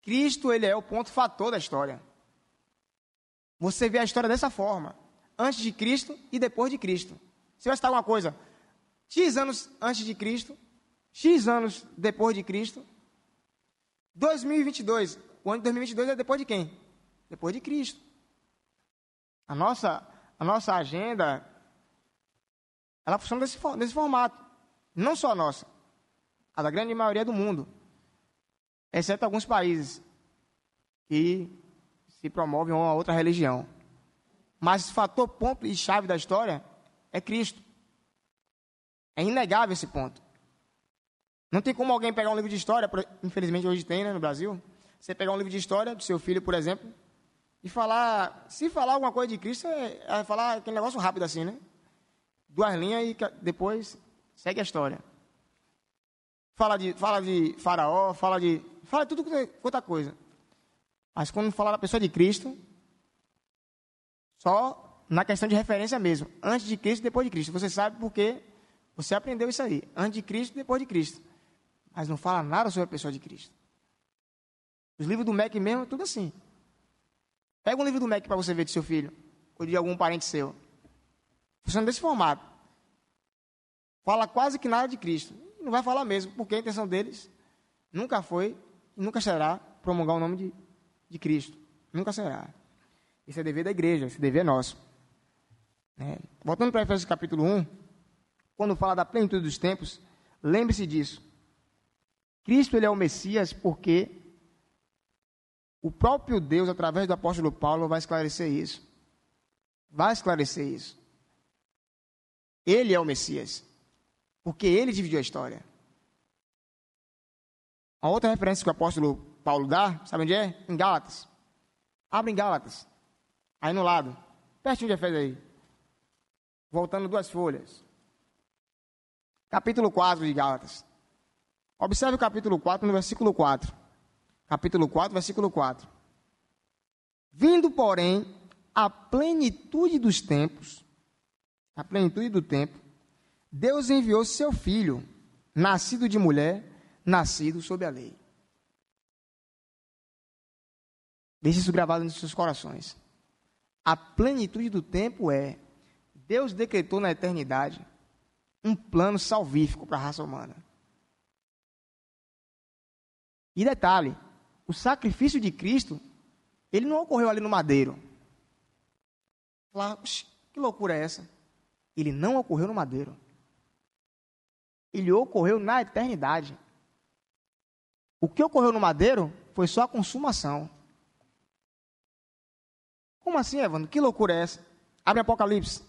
Cristo, ele é o ponto fator da história. Você vê a história dessa forma. Antes de Cristo e depois de Cristo. Se vai citar alguma coisa, X anos antes de Cristo, X anos depois de Cristo. 2022, o ano de 2022 é depois de quem? Depois de Cristo. A nossa, a nossa agenda, ela funciona desse, desse formato. Não só a nossa, a da grande maioria do mundo. Exceto alguns países que se promove uma outra religião. Mas o fator ponto e chave da história é Cristo. É inegável esse ponto. Não tem como alguém pegar um livro de história, infelizmente hoje tem né, no Brasil, você pegar um livro de história do seu filho, por exemplo, e falar, se falar alguma coisa de Cristo, é, é falar aquele negócio rápido assim, né? Duas linhas e depois segue a história. Fala de, fala de faraó, fala de. Fala de tudo quanto coisa. Mas quando falar da pessoa de Cristo, só na questão de referência mesmo. Antes de Cristo depois de Cristo. Você sabe porque você aprendeu isso aí. Antes de Cristo depois de Cristo. Mas não fala nada sobre a pessoa de Cristo. Os livros do MEC mesmo tudo assim. Pega um livro do MEC para você ver de seu filho. Ou de algum parente seu. Funciona desse formato. Fala quase que nada de Cristo não vai falar mesmo, porque a intenção deles nunca foi e nunca será promulgar o nome de, de Cristo. Nunca será. Isso é dever da igreja, esse dever é nosso. É. Voltando para Efésios capítulo 1, quando fala da plenitude dos tempos, lembre-se disso. Cristo ele é o Messias porque o próprio Deus, através do apóstolo Paulo, vai esclarecer isso. Vai esclarecer isso. Ele é o Messias. Porque ele dividiu a história. A outra referência que o apóstolo Paulo dá, sabe onde é? Em Gálatas. Abre em Gálatas. Aí no lado. Pertinho de Efésios aí. Voltando duas folhas. Capítulo 4 de Gálatas. Observe o capítulo 4 no versículo 4. Capítulo 4, versículo 4. Vindo, porém, a plenitude dos tempos, a plenitude do tempo, Deus enviou seu filho, nascido de mulher, nascido sob a lei. Deixe isso gravado nos seus corações. A plenitude do tempo é Deus decretou na eternidade um plano salvífico para a raça humana. E detalhe, o sacrifício de Cristo, ele não ocorreu ali no madeiro. Falar, que loucura é essa? Ele não ocorreu no madeiro ele ocorreu na eternidade. O que ocorreu no madeiro foi só a consumação. Como assim, Evandro? Que loucura é essa? Abre Apocalipse.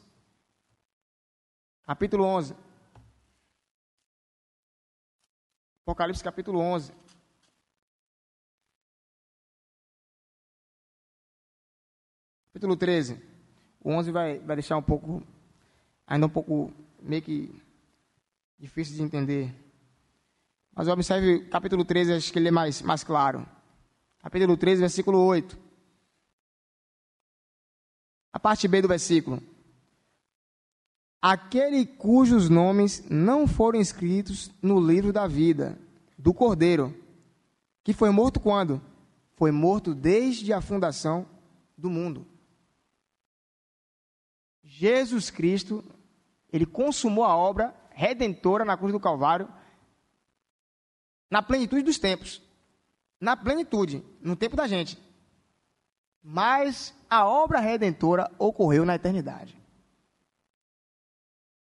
Capítulo 11. Apocalipse capítulo 11. Capítulo 13. O 11 vai, vai deixar um pouco, ainda um pouco, meio que difícil de entender. Mas observe capítulo 13, acho que ele é mais, mais claro. Capítulo 13, versículo 8. A parte B do versículo. Aquele cujos nomes não foram escritos no livro da vida do Cordeiro, que foi morto quando? Foi morto desde a fundação do mundo. Jesus Cristo, ele consumou a obra redentora na cruz do Calvário, na plenitude dos tempos. Na plenitude, no tempo da gente. Mas a obra redentora ocorreu na eternidade.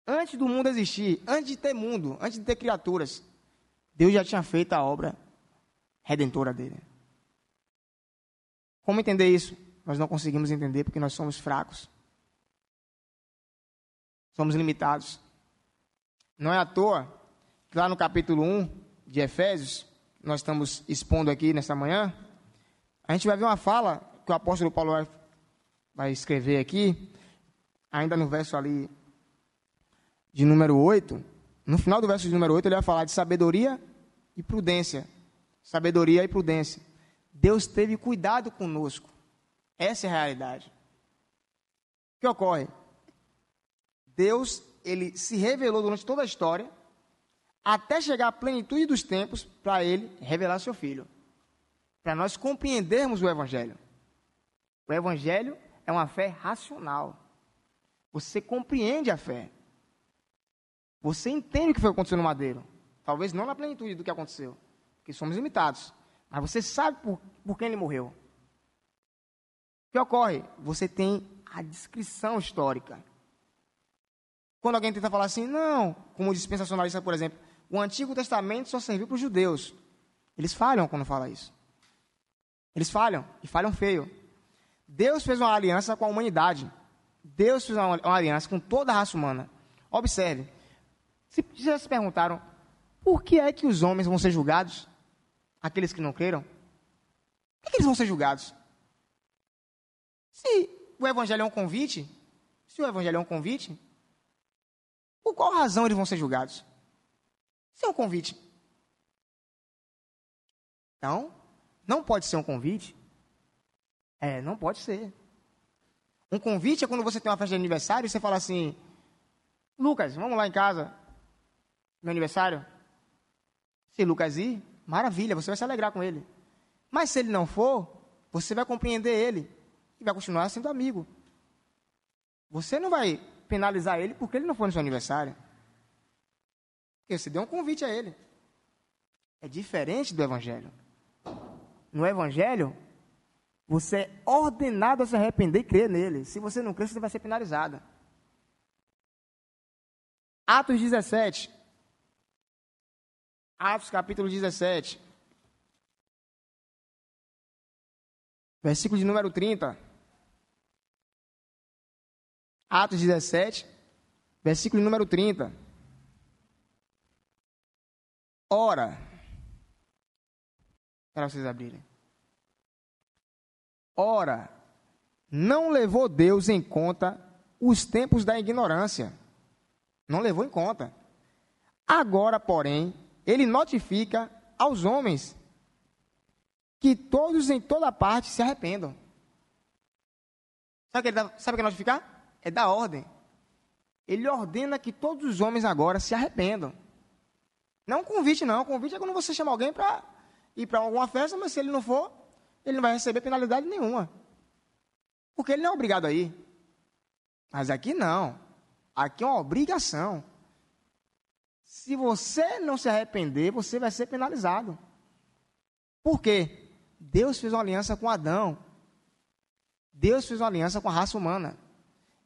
Antes do mundo existir, antes de ter mundo, antes de ter criaturas, Deus já tinha feito a obra redentora dele. Como entender isso? Nós não conseguimos entender porque nós somos fracos. Somos limitados. Não é à toa que lá no capítulo 1 de Efésios, nós estamos expondo aqui nesta manhã, a gente vai ver uma fala que o apóstolo Paulo vai, vai escrever aqui, ainda no verso ali de número 8. No final do verso de número 8, ele vai falar de sabedoria e prudência. Sabedoria e prudência. Deus teve cuidado conosco. Essa é a realidade. O que ocorre? Deus ele se revelou durante toda a história, até chegar à plenitude dos tempos, para ele revelar seu filho. Para nós compreendermos o Evangelho. O Evangelho é uma fé racional. Você compreende a fé. Você entende o que foi acontecendo no madeiro. Talvez não na plenitude do que aconteceu, porque somos limitados. Mas você sabe por, por quem ele morreu. O que ocorre? Você tem a descrição histórica. Quando alguém tenta falar assim, não, como dispensacionalista, por exemplo, o Antigo Testamento só serviu para os judeus. Eles falham quando falam isso. Eles falham, e falham feio. Deus fez uma aliança com a humanidade. Deus fez uma, uma aliança com toda a raça humana. Observe. Se, já se perguntaram, por que é que os homens vão ser julgados? Aqueles que não creram? Por que eles vão ser julgados? Se o evangelho é um convite, se o evangelho é um convite, por qual razão eles vão ser julgados? Se é um convite. Então, não pode ser um convite. É, não pode ser. Um convite é quando você tem uma festa de aniversário e você fala assim: Lucas, vamos lá em casa, meu aniversário. Se Lucas ir, maravilha, você vai se alegrar com ele. Mas se ele não for, você vai compreender ele e vai continuar sendo amigo. Você não vai penalizar ele porque ele não foi no seu aniversário. Porque você deu um convite a ele. É diferente do Evangelho. No Evangelho, você é ordenado a se arrepender e crer nele. Se você não crer, você vai ser penalizado. Atos 17. Atos capítulo 17. Versículo de número 30. Atos 17, versículo número 30. Ora, para vocês abrirem. Ora, não levou Deus em conta os tempos da ignorância. Não levou em conta. Agora, porém, ele notifica aos homens que todos em toda parte se arrependam. Sabe o que ele dá, sabe o que é notificar? É da ordem. Ele ordena que todos os homens agora se arrependam. Não convite, não. Convite é quando você chama alguém para ir para alguma festa, mas se ele não for, ele não vai receber penalidade nenhuma. Porque ele não é obrigado a ir. Mas aqui não. Aqui é uma obrigação. Se você não se arrepender, você vai ser penalizado. Por quê? Deus fez uma aliança com Adão. Deus fez uma aliança com a raça humana.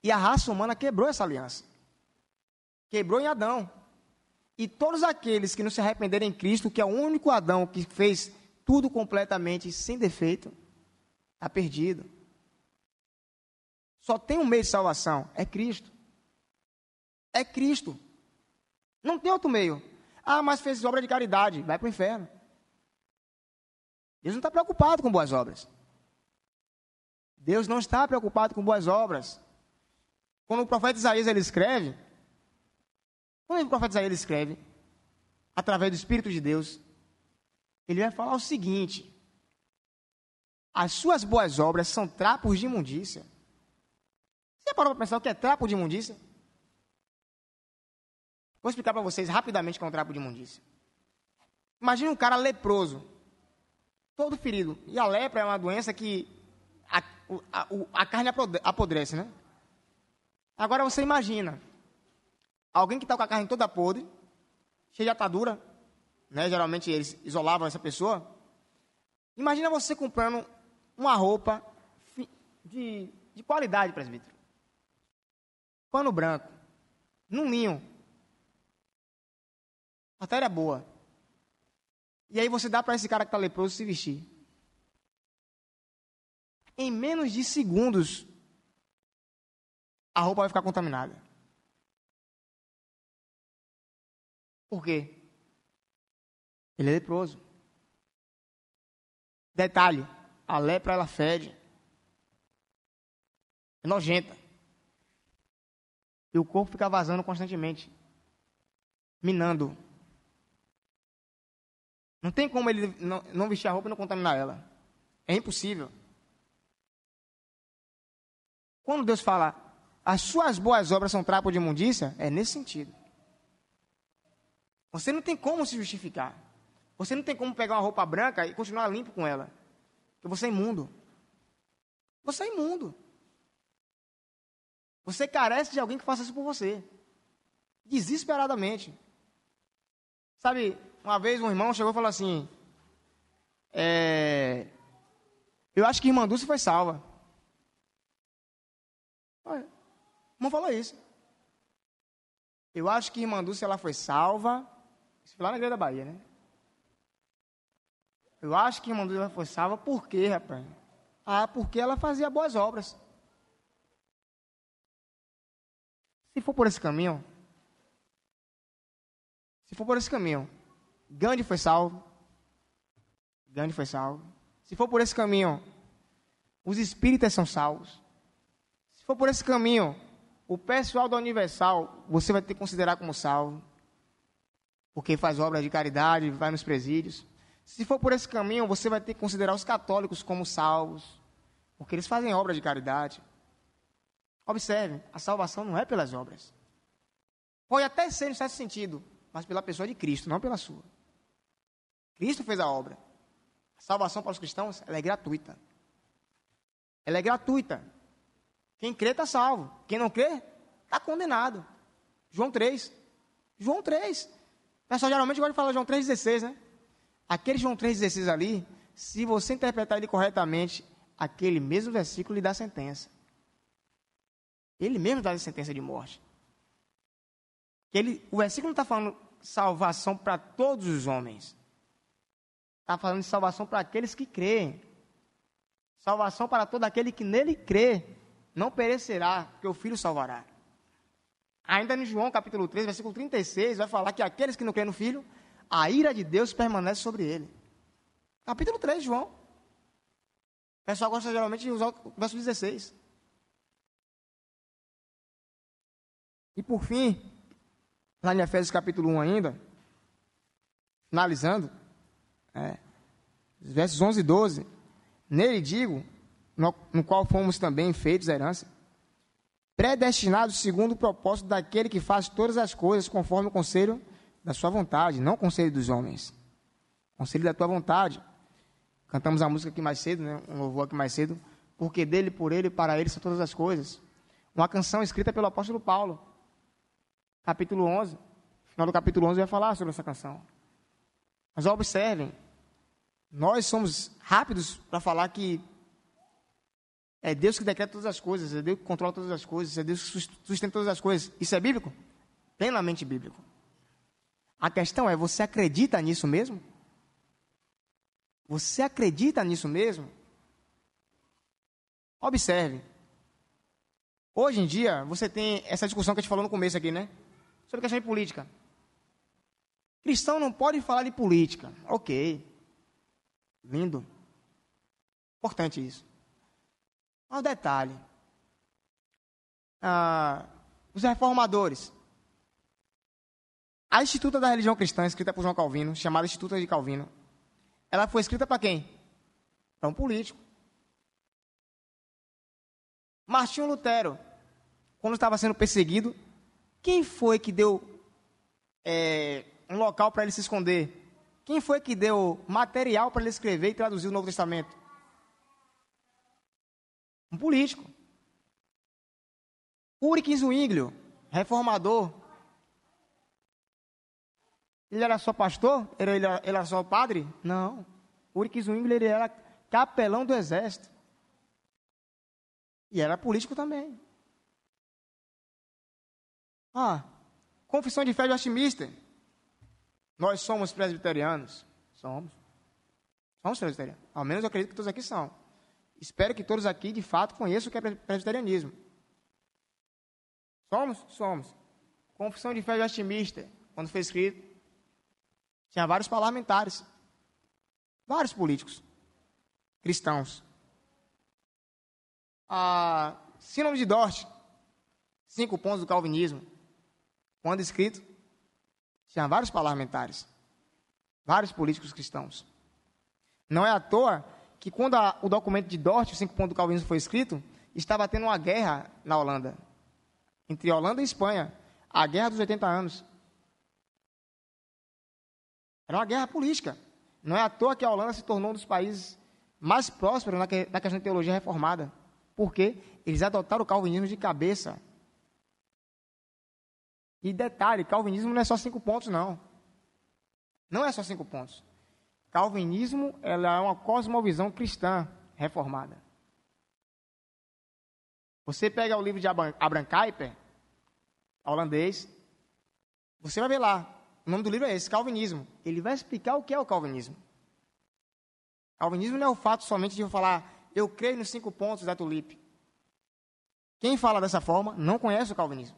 E a raça humana quebrou essa aliança. Quebrou em Adão. E todos aqueles que não se arrependerem em Cristo, que é o único Adão que fez tudo completamente sem defeito, está perdido. Só tem um meio de salvação, é Cristo. É Cristo. Não tem outro meio. Ah, mas fez obra de caridade, vai para o inferno. Deus não está preocupado com boas obras. Deus não está preocupado com boas obras. Quando o profeta Isaías ele escreve, quando o profeta Isaías ele escreve, através do Espírito de Deus, ele vai falar o seguinte: as suas boas obras são trapos de imundícia. Você parou para pensar o que é trapo de imundícia? Vou explicar para vocês rapidamente o que é um trapo de imundícia. Imagine um cara leproso, todo ferido. E a lepra é uma doença que a, a, a carne apodrece, né? Agora você imagina, alguém que está com a carne toda podre, cheia de atadura, né? geralmente eles isolavam essa pessoa. Imagina você comprando uma roupa de, de qualidade, presbítero. Pano branco, num linho. Matéria boa. E aí você dá para esse cara que está leproso se vestir. Em menos de segundos, a roupa vai ficar contaminada. Por quê? Ele é leproso. Detalhe, a lepra ela fede. É nojenta. E o corpo fica vazando constantemente. Minando. Não tem como ele não, não vestir a roupa e não contaminar ela. É impossível. Quando Deus fala, as suas boas obras são trapo de imundícia, é nesse sentido. Você não tem como se justificar. Você não tem como pegar uma roupa branca e continuar limpo com ela. Porque você é imundo. Você é imundo. Você carece de alguém que faça isso por você. Desesperadamente. Sabe, uma vez um irmão chegou e falou assim: é, Eu acho que irmã Dulce foi salva. Irmão falou isso. Eu acho que irmã Dulce ela foi salva. Isso foi lá na igreja da Bahia, né? Eu acho que Dulce ela foi salva por quê, rapaz? Ah, porque ela fazia boas obras. Se for por esse caminho, se for por esse caminho, Gandhi foi salvo. Gandhi foi salvo. Se for por esse caminho, os espíritas são salvos. Se for por esse caminho, o pessoal da Universal, você vai ter que considerar como salvo. Porque faz obras de caridade, vai nos presídios. Se for por esse caminho, você vai ter que considerar os católicos como salvos. Porque eles fazem obra de caridade. Observe, a salvação não é pelas obras. Pode até ser, em certo sentido, mas pela pessoa de Cristo, não pela sua. Cristo fez a obra. A salvação para os cristãos é gratuita. Ela é gratuita. Quem crê está salvo. Quem não crê, está condenado. João 3. João 3. O pessoal geralmente gosta de falar João 3,16, né? Aquele João 3,16 ali, se você interpretar ele corretamente, aquele mesmo versículo lhe dá sentença. Ele mesmo dá a sentença de morte. Ele, o versículo não está falando salvação para todos os homens. Está falando de salvação para aqueles que creem. Salvação para todo aquele que nele crê. Não perecerá, porque o Filho salvará. Ainda em João capítulo 3, versículo 36, vai falar que aqueles que não creem no Filho, a ira de Deus permanece sobre ele. Capítulo 3, João. O pessoal gosta geralmente de usar o verso 16. E por fim, lá em Efésios capítulo 1 ainda, finalizando, é, versos 11 e 12, nele digo, no, no qual fomos também feitos herança, predestinados segundo o propósito daquele que faz todas as coisas conforme o conselho da sua vontade, não o conselho dos homens. Conselho da tua vontade. Cantamos a música aqui mais cedo, né? um louvor aqui mais cedo. Porque dele, por ele, para ele são todas as coisas. Uma canção escrita pelo apóstolo Paulo capítulo 11. No final do capítulo 11 vai falar sobre essa canção. Mas observem, nós somos rápidos para falar que é Deus que decreta todas as coisas, é Deus que controla todas as coisas, é Deus que sustenta todas as coisas. Isso é bíblico? Plenamente bíblico. A questão é: você acredita nisso mesmo? Você acredita nisso mesmo? Observe. Hoje em dia, você tem essa discussão que a gente falou no começo aqui, né? sobre questão de política. Cristão não pode falar de política. Ok. Lindo. Importante isso. Mas um detalhe. Ah, os reformadores. A Instituta da Religião Cristã, escrita por João Calvino, chamada Instituta de Calvino, ela foi escrita para quem? Para um político. Martinho Lutero, quando estava sendo perseguido, quem foi que deu é, um local para ele se esconder? Quem foi que deu material para ele escrever e traduzir o Novo Testamento? Um político. Ulrich Zwinglio, reformador. Ele era só pastor? Ele era, ele era só padre? Não. Ulrich Zwinglio ele era capelão do exército. E era político também. Ah, confissão de fé de Westminster. Nós somos presbiterianos. Somos. Somos presbiterianos. Ao menos eu acredito que todos aqui são. Espero que todos aqui, de fato, conheçam o que é presbiterianismo. Somos? Somos. Confissão de fé Westminster, quando foi escrito, tinha vários parlamentares, vários políticos, cristãos. A Sínode de Dort, cinco pontos do calvinismo. Quando escrito, tinha vários parlamentares, vários políticos cristãos. Não é à toa que quando a, o documento de Dort, o cinco pontos do calvinismo, foi escrito, estava tendo uma guerra na Holanda, entre Holanda e Espanha, a guerra dos 80 anos. Era uma guerra política. Não é à toa que a Holanda se tornou um dos países mais prósperos na, que, na questão de teologia reformada. Porque eles adotaram o calvinismo de cabeça. E detalhe, calvinismo não é só cinco pontos, não. Não é só cinco pontos. Calvinismo ela é uma cosmovisão cristã reformada. Você pega o livro de Abraham Kuyper, holandês, você vai ver lá, o nome do livro é esse, Calvinismo. Ele vai explicar o que é o calvinismo. Calvinismo não é o fato somente de eu falar eu creio nos cinco pontos da tulipe. Quem fala dessa forma não conhece o calvinismo.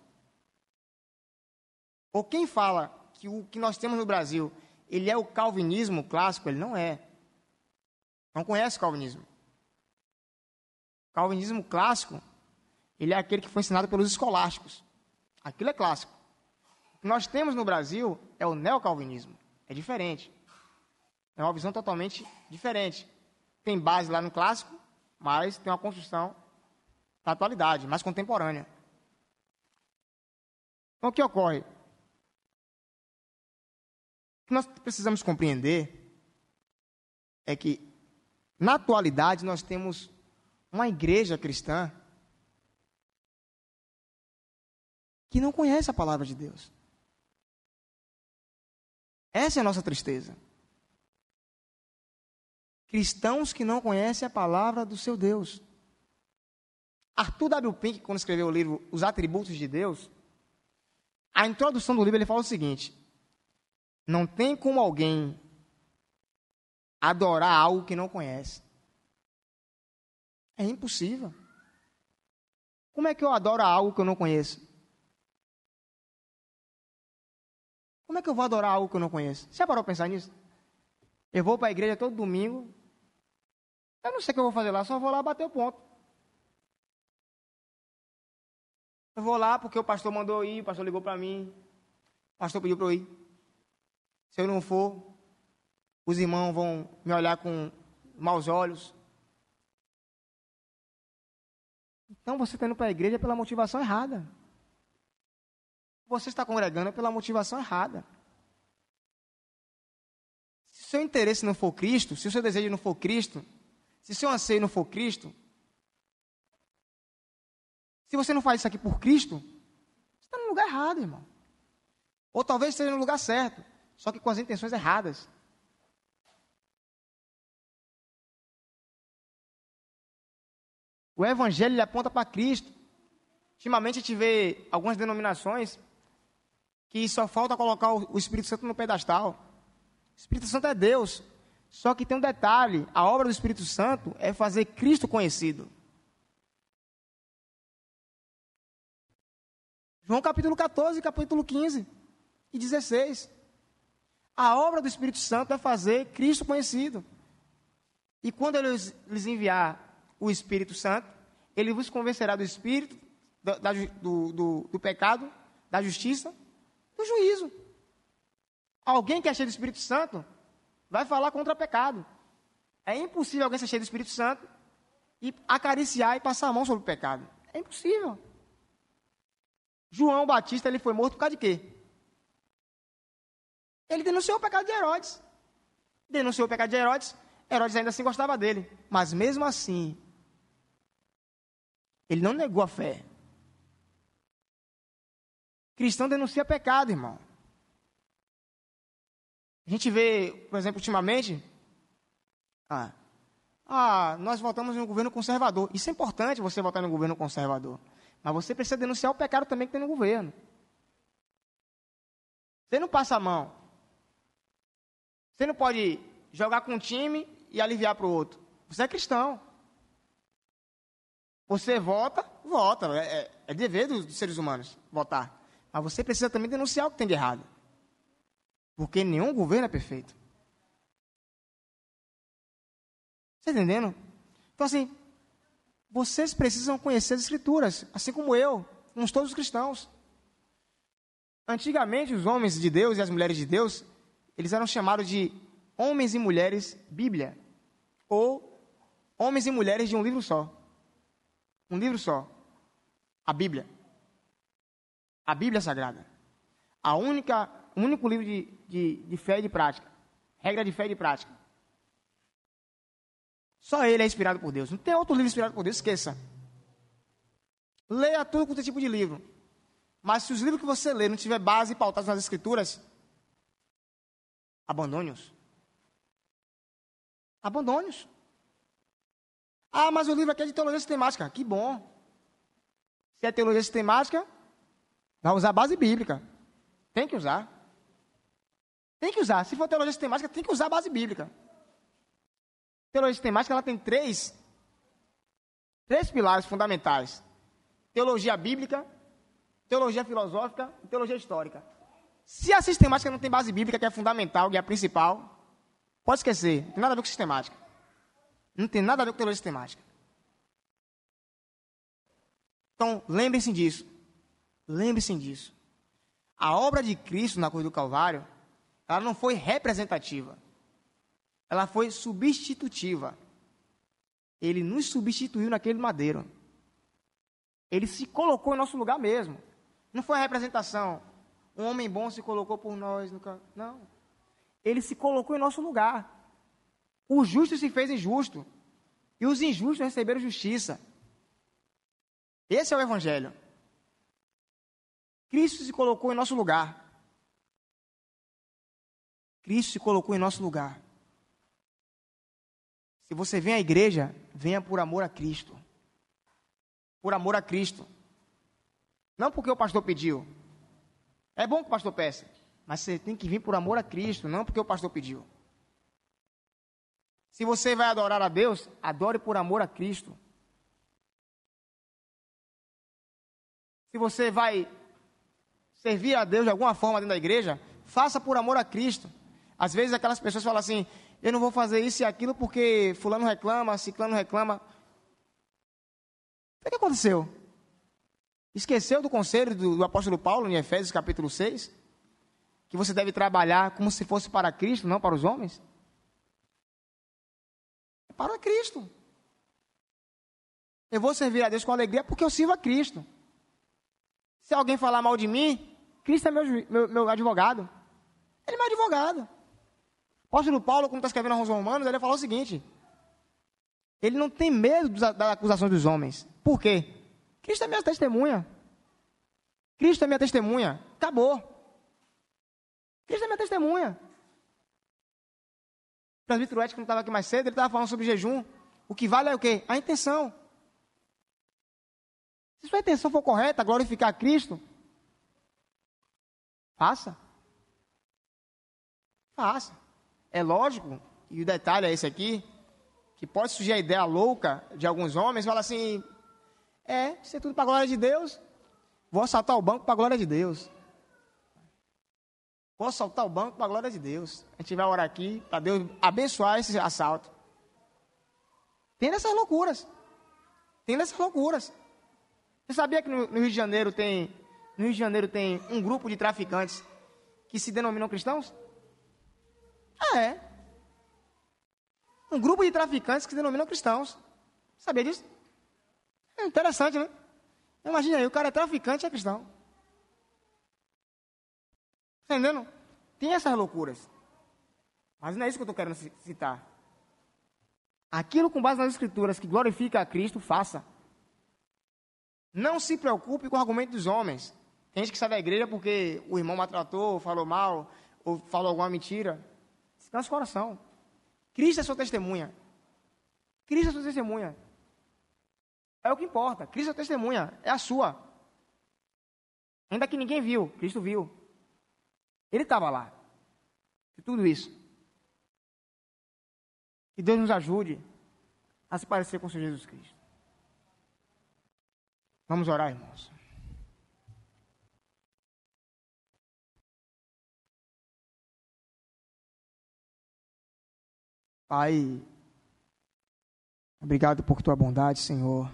Ou quem fala que o que nós temos no Brasil, ele é o calvinismo clássico, ele não é. Não conhece o calvinismo. O calvinismo clássico, ele é aquele que foi ensinado pelos escolásticos. Aquilo é clássico. O que nós temos no Brasil é o neocalvinismo. É diferente. É uma visão totalmente diferente. Tem base lá no clássico, mas tem uma construção da atualidade, mais contemporânea. Então, o que ocorre? Nós precisamos compreender é que, na atualidade, nós temos uma igreja cristã que não conhece a palavra de Deus. Essa é a nossa tristeza. Cristãos que não conhecem a palavra do seu Deus. Arthur W. Pink, quando escreveu o livro Os Atributos de Deus, a introdução do livro ele fala o seguinte: Não tem como alguém adorar algo que não conhece. É impossível. Como é que eu adoro algo que eu não conheço? Como é que eu vou adorar algo que eu não conheço? Você parou para pensar nisso? Eu vou para a igreja todo domingo. Eu não sei o que eu vou fazer lá, só vou lá bater o ponto. Eu vou lá porque o pastor mandou ir, o pastor ligou para mim, o pastor pediu para eu ir. Se eu não for, os irmãos vão me olhar com maus olhos. Então você está indo para a igreja pela motivação errada você está congregando pela motivação errada. Se o seu interesse não for Cristo, se o seu desejo não for Cristo, se o seu anseio não for Cristo, se você não faz isso aqui por Cristo, você está no lugar errado, irmão. Ou talvez esteja no lugar certo, só que com as intenções erradas. O Evangelho aponta para Cristo. Ultimamente a gente vê algumas denominações que só falta colocar o Espírito Santo no pedestal. O Espírito Santo é Deus. Só que tem um detalhe: a obra do Espírito Santo é fazer Cristo conhecido. João capítulo 14, capítulo 15 e 16. A obra do Espírito Santo é fazer Cristo conhecido. E quando ele lhes enviar o Espírito Santo, ele vos convencerá do Espírito, do, do, do pecado, da justiça do juízo. Alguém que é cheio do Espírito Santo vai falar contra o pecado. É impossível alguém ser cheio do Espírito Santo e acariciar e passar a mão sobre o pecado. É impossível. João Batista ele foi morto por causa de quê? Ele denunciou o pecado de Herodes. Denunciou o pecado de Herodes. Herodes ainda assim gostava dele. Mas mesmo assim, ele não negou a fé. Cristão denuncia pecado, irmão. A gente vê, por exemplo, ultimamente, ah, ah, nós votamos em um governo conservador. Isso é importante você votar em um governo conservador. Mas você precisa denunciar o pecado também que tem no governo. Você não passa a mão. Você não pode jogar com um time e aliviar para o outro. Você é cristão. Você vota, vota. É, é, é dever dos seres humanos votar. Mas você precisa também denunciar o que tem de errado. Porque nenhum governo é perfeito. Você está entendendo? Então, assim, vocês precisam conhecer as Escrituras, assim como eu, como todos os cristãos. Antigamente, os homens de Deus e as mulheres de Deus, eles eram chamados de homens e mulheres Bíblia, ou homens e mulheres de um livro só. Um livro só. A Bíblia. A Bíblia Sagrada. A única, o único livro de, de, de fé e de prática. Regra de fé e de prática. Só ele é inspirado por Deus. Não tem outro livro inspirado por Deus, esqueça. Leia tudo quanto é tipo de livro. Mas se os livros que você lê não tiver base pautados nas escrituras, abandone-os. Abandone-os. Ah, mas o livro aqui é de teologia sistemática. Que bom. Se é teologia sistemática, Vai usar a base bíblica. Tem que usar. Tem que usar. Se for teologia sistemática, tem que usar a base bíblica. Teologia sistemática ela tem três Três pilares fundamentais: teologia bíblica, teologia filosófica e teologia histórica. Se a sistemática não tem base bíblica, que é fundamental, que é a principal, pode esquecer. Não tem nada a ver com sistemática. Não tem nada a ver com teologia sistemática. Então, lembre-se disso. Lembre-se disso. A obra de Cristo na cruz do Calvário, ela não foi representativa. Ela foi substitutiva. Ele nos substituiu naquele madeiro. Ele se colocou em nosso lugar mesmo. Não foi a representação. Um homem bom se colocou por nós. Não. Ele se colocou em nosso lugar. O justo se fez injusto. E os injustos receberam justiça. Esse é o Evangelho. Cristo se colocou em nosso lugar. Cristo se colocou em nosso lugar. Se você vem à igreja, venha por amor a Cristo. Por amor a Cristo. Não porque o pastor pediu. É bom que o pastor peça. Mas você tem que vir por amor a Cristo, não porque o pastor pediu. Se você vai adorar a Deus, adore por amor a Cristo. Se você vai servir a Deus de alguma forma dentro da igreja, faça por amor a Cristo. Às vezes aquelas pessoas falam assim: eu não vou fazer isso e aquilo porque Fulano reclama, Ciclano reclama. O que aconteceu? Esqueceu do conselho do, do apóstolo Paulo em Efésios capítulo 6? Que você deve trabalhar como se fosse para Cristo, não para os homens? É para Cristo. Eu vou servir a Deus com alegria porque eu sirvo a Cristo. Se alguém falar mal de mim, Cristo é meu, meu, meu advogado. Ele é meu advogado. O apóstolo Paulo, quando está escrevendo aos Romanos, ele falou o seguinte: ele não tem medo das acusações dos homens. Por quê? Cristo é minha testemunha. Cristo é minha testemunha. Acabou. Cristo é minha testemunha. O presbítero Ético não estava aqui mais cedo, ele estava falando sobre jejum. O que vale é o quê? A intenção. Se sua intenção for correta, glorificar Cristo, faça. Faça. É lógico, e o detalhe é esse aqui, que pode surgir a ideia louca de alguns homens, fala assim, é, é tudo para a glória de Deus, vou assaltar o banco para a glória de Deus. Vou assaltar o banco para a glória de Deus. A gente vai orar aqui para Deus abençoar esse assalto. Tem dessas loucuras. Tem dessas loucuras. Você sabia que no, no Rio de Janeiro tem no Rio de Janeiro tem um grupo de traficantes que se denominam cristãos? Ah, é. Um grupo de traficantes que se denominam cristãos. Sabia disso? É interessante, né? Imagina aí, o cara é traficante é cristão. Entendendo? Tem essas loucuras. Mas não é isso que eu estou querendo citar. Aquilo com base nas escrituras que glorifica a Cristo, faça. Não se preocupe com o argumento dos homens. Tem gente que sai da igreja porque o irmão maltratou, falou mal, ou falou alguma mentira. Descansa o coração. Cristo é sua testemunha. Cristo é sua testemunha. É o que importa. Cristo é testemunha. É a sua. Ainda que ninguém viu, Cristo viu. Ele estava lá. E tudo isso. Que Deus nos ajude a se parecer com o Senhor Jesus Cristo. Vamos orar, irmãos. Pai, obrigado por tua bondade, Senhor,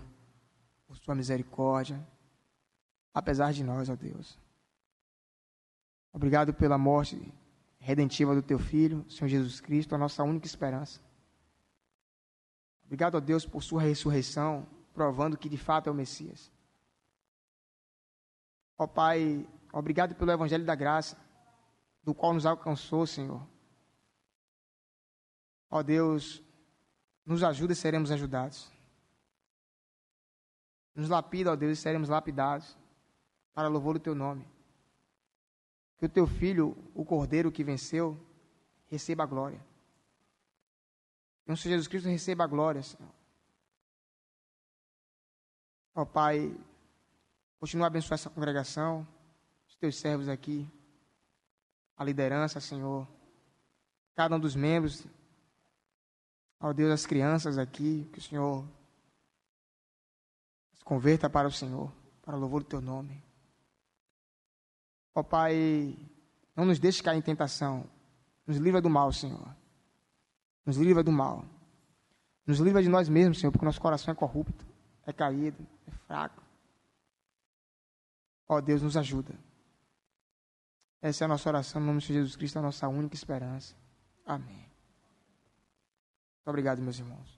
tua misericórdia, apesar de nós, ó Deus. Obrigado pela morte redentiva do teu filho, Senhor Jesus Cristo, a nossa única esperança. Obrigado, ó Deus, por sua ressurreição, provando que de fato é o Messias. Ó Pai, obrigado pelo Evangelho da Graça, do qual nos alcançou, Senhor. Ó Deus, nos ajuda e seremos ajudados. Nos lapida, ó Deus, e seremos lapidados para louvor do teu nome. Que o teu filho, o cordeiro que venceu, receba a glória. Que o Senhor Jesus Cristo receba a glória, Senhor. Ó Pai, Continua a abençoar essa congregação, os teus servos aqui, a liderança, Senhor. Cada um dos membros, ó Deus, as crianças aqui, que o Senhor converta para o Senhor, para o louvor do teu nome. Ó Pai, não nos deixe cair em tentação. Nos livra do mal, Senhor. Nos livra do mal. Nos livra de nós mesmos, Senhor, porque nosso coração é corrupto, é caído, é fraco. Ó Deus, nos ajuda. Essa é a nossa oração, no nome de Jesus Cristo, a nossa única esperança. Amém. Muito obrigado, meus irmãos.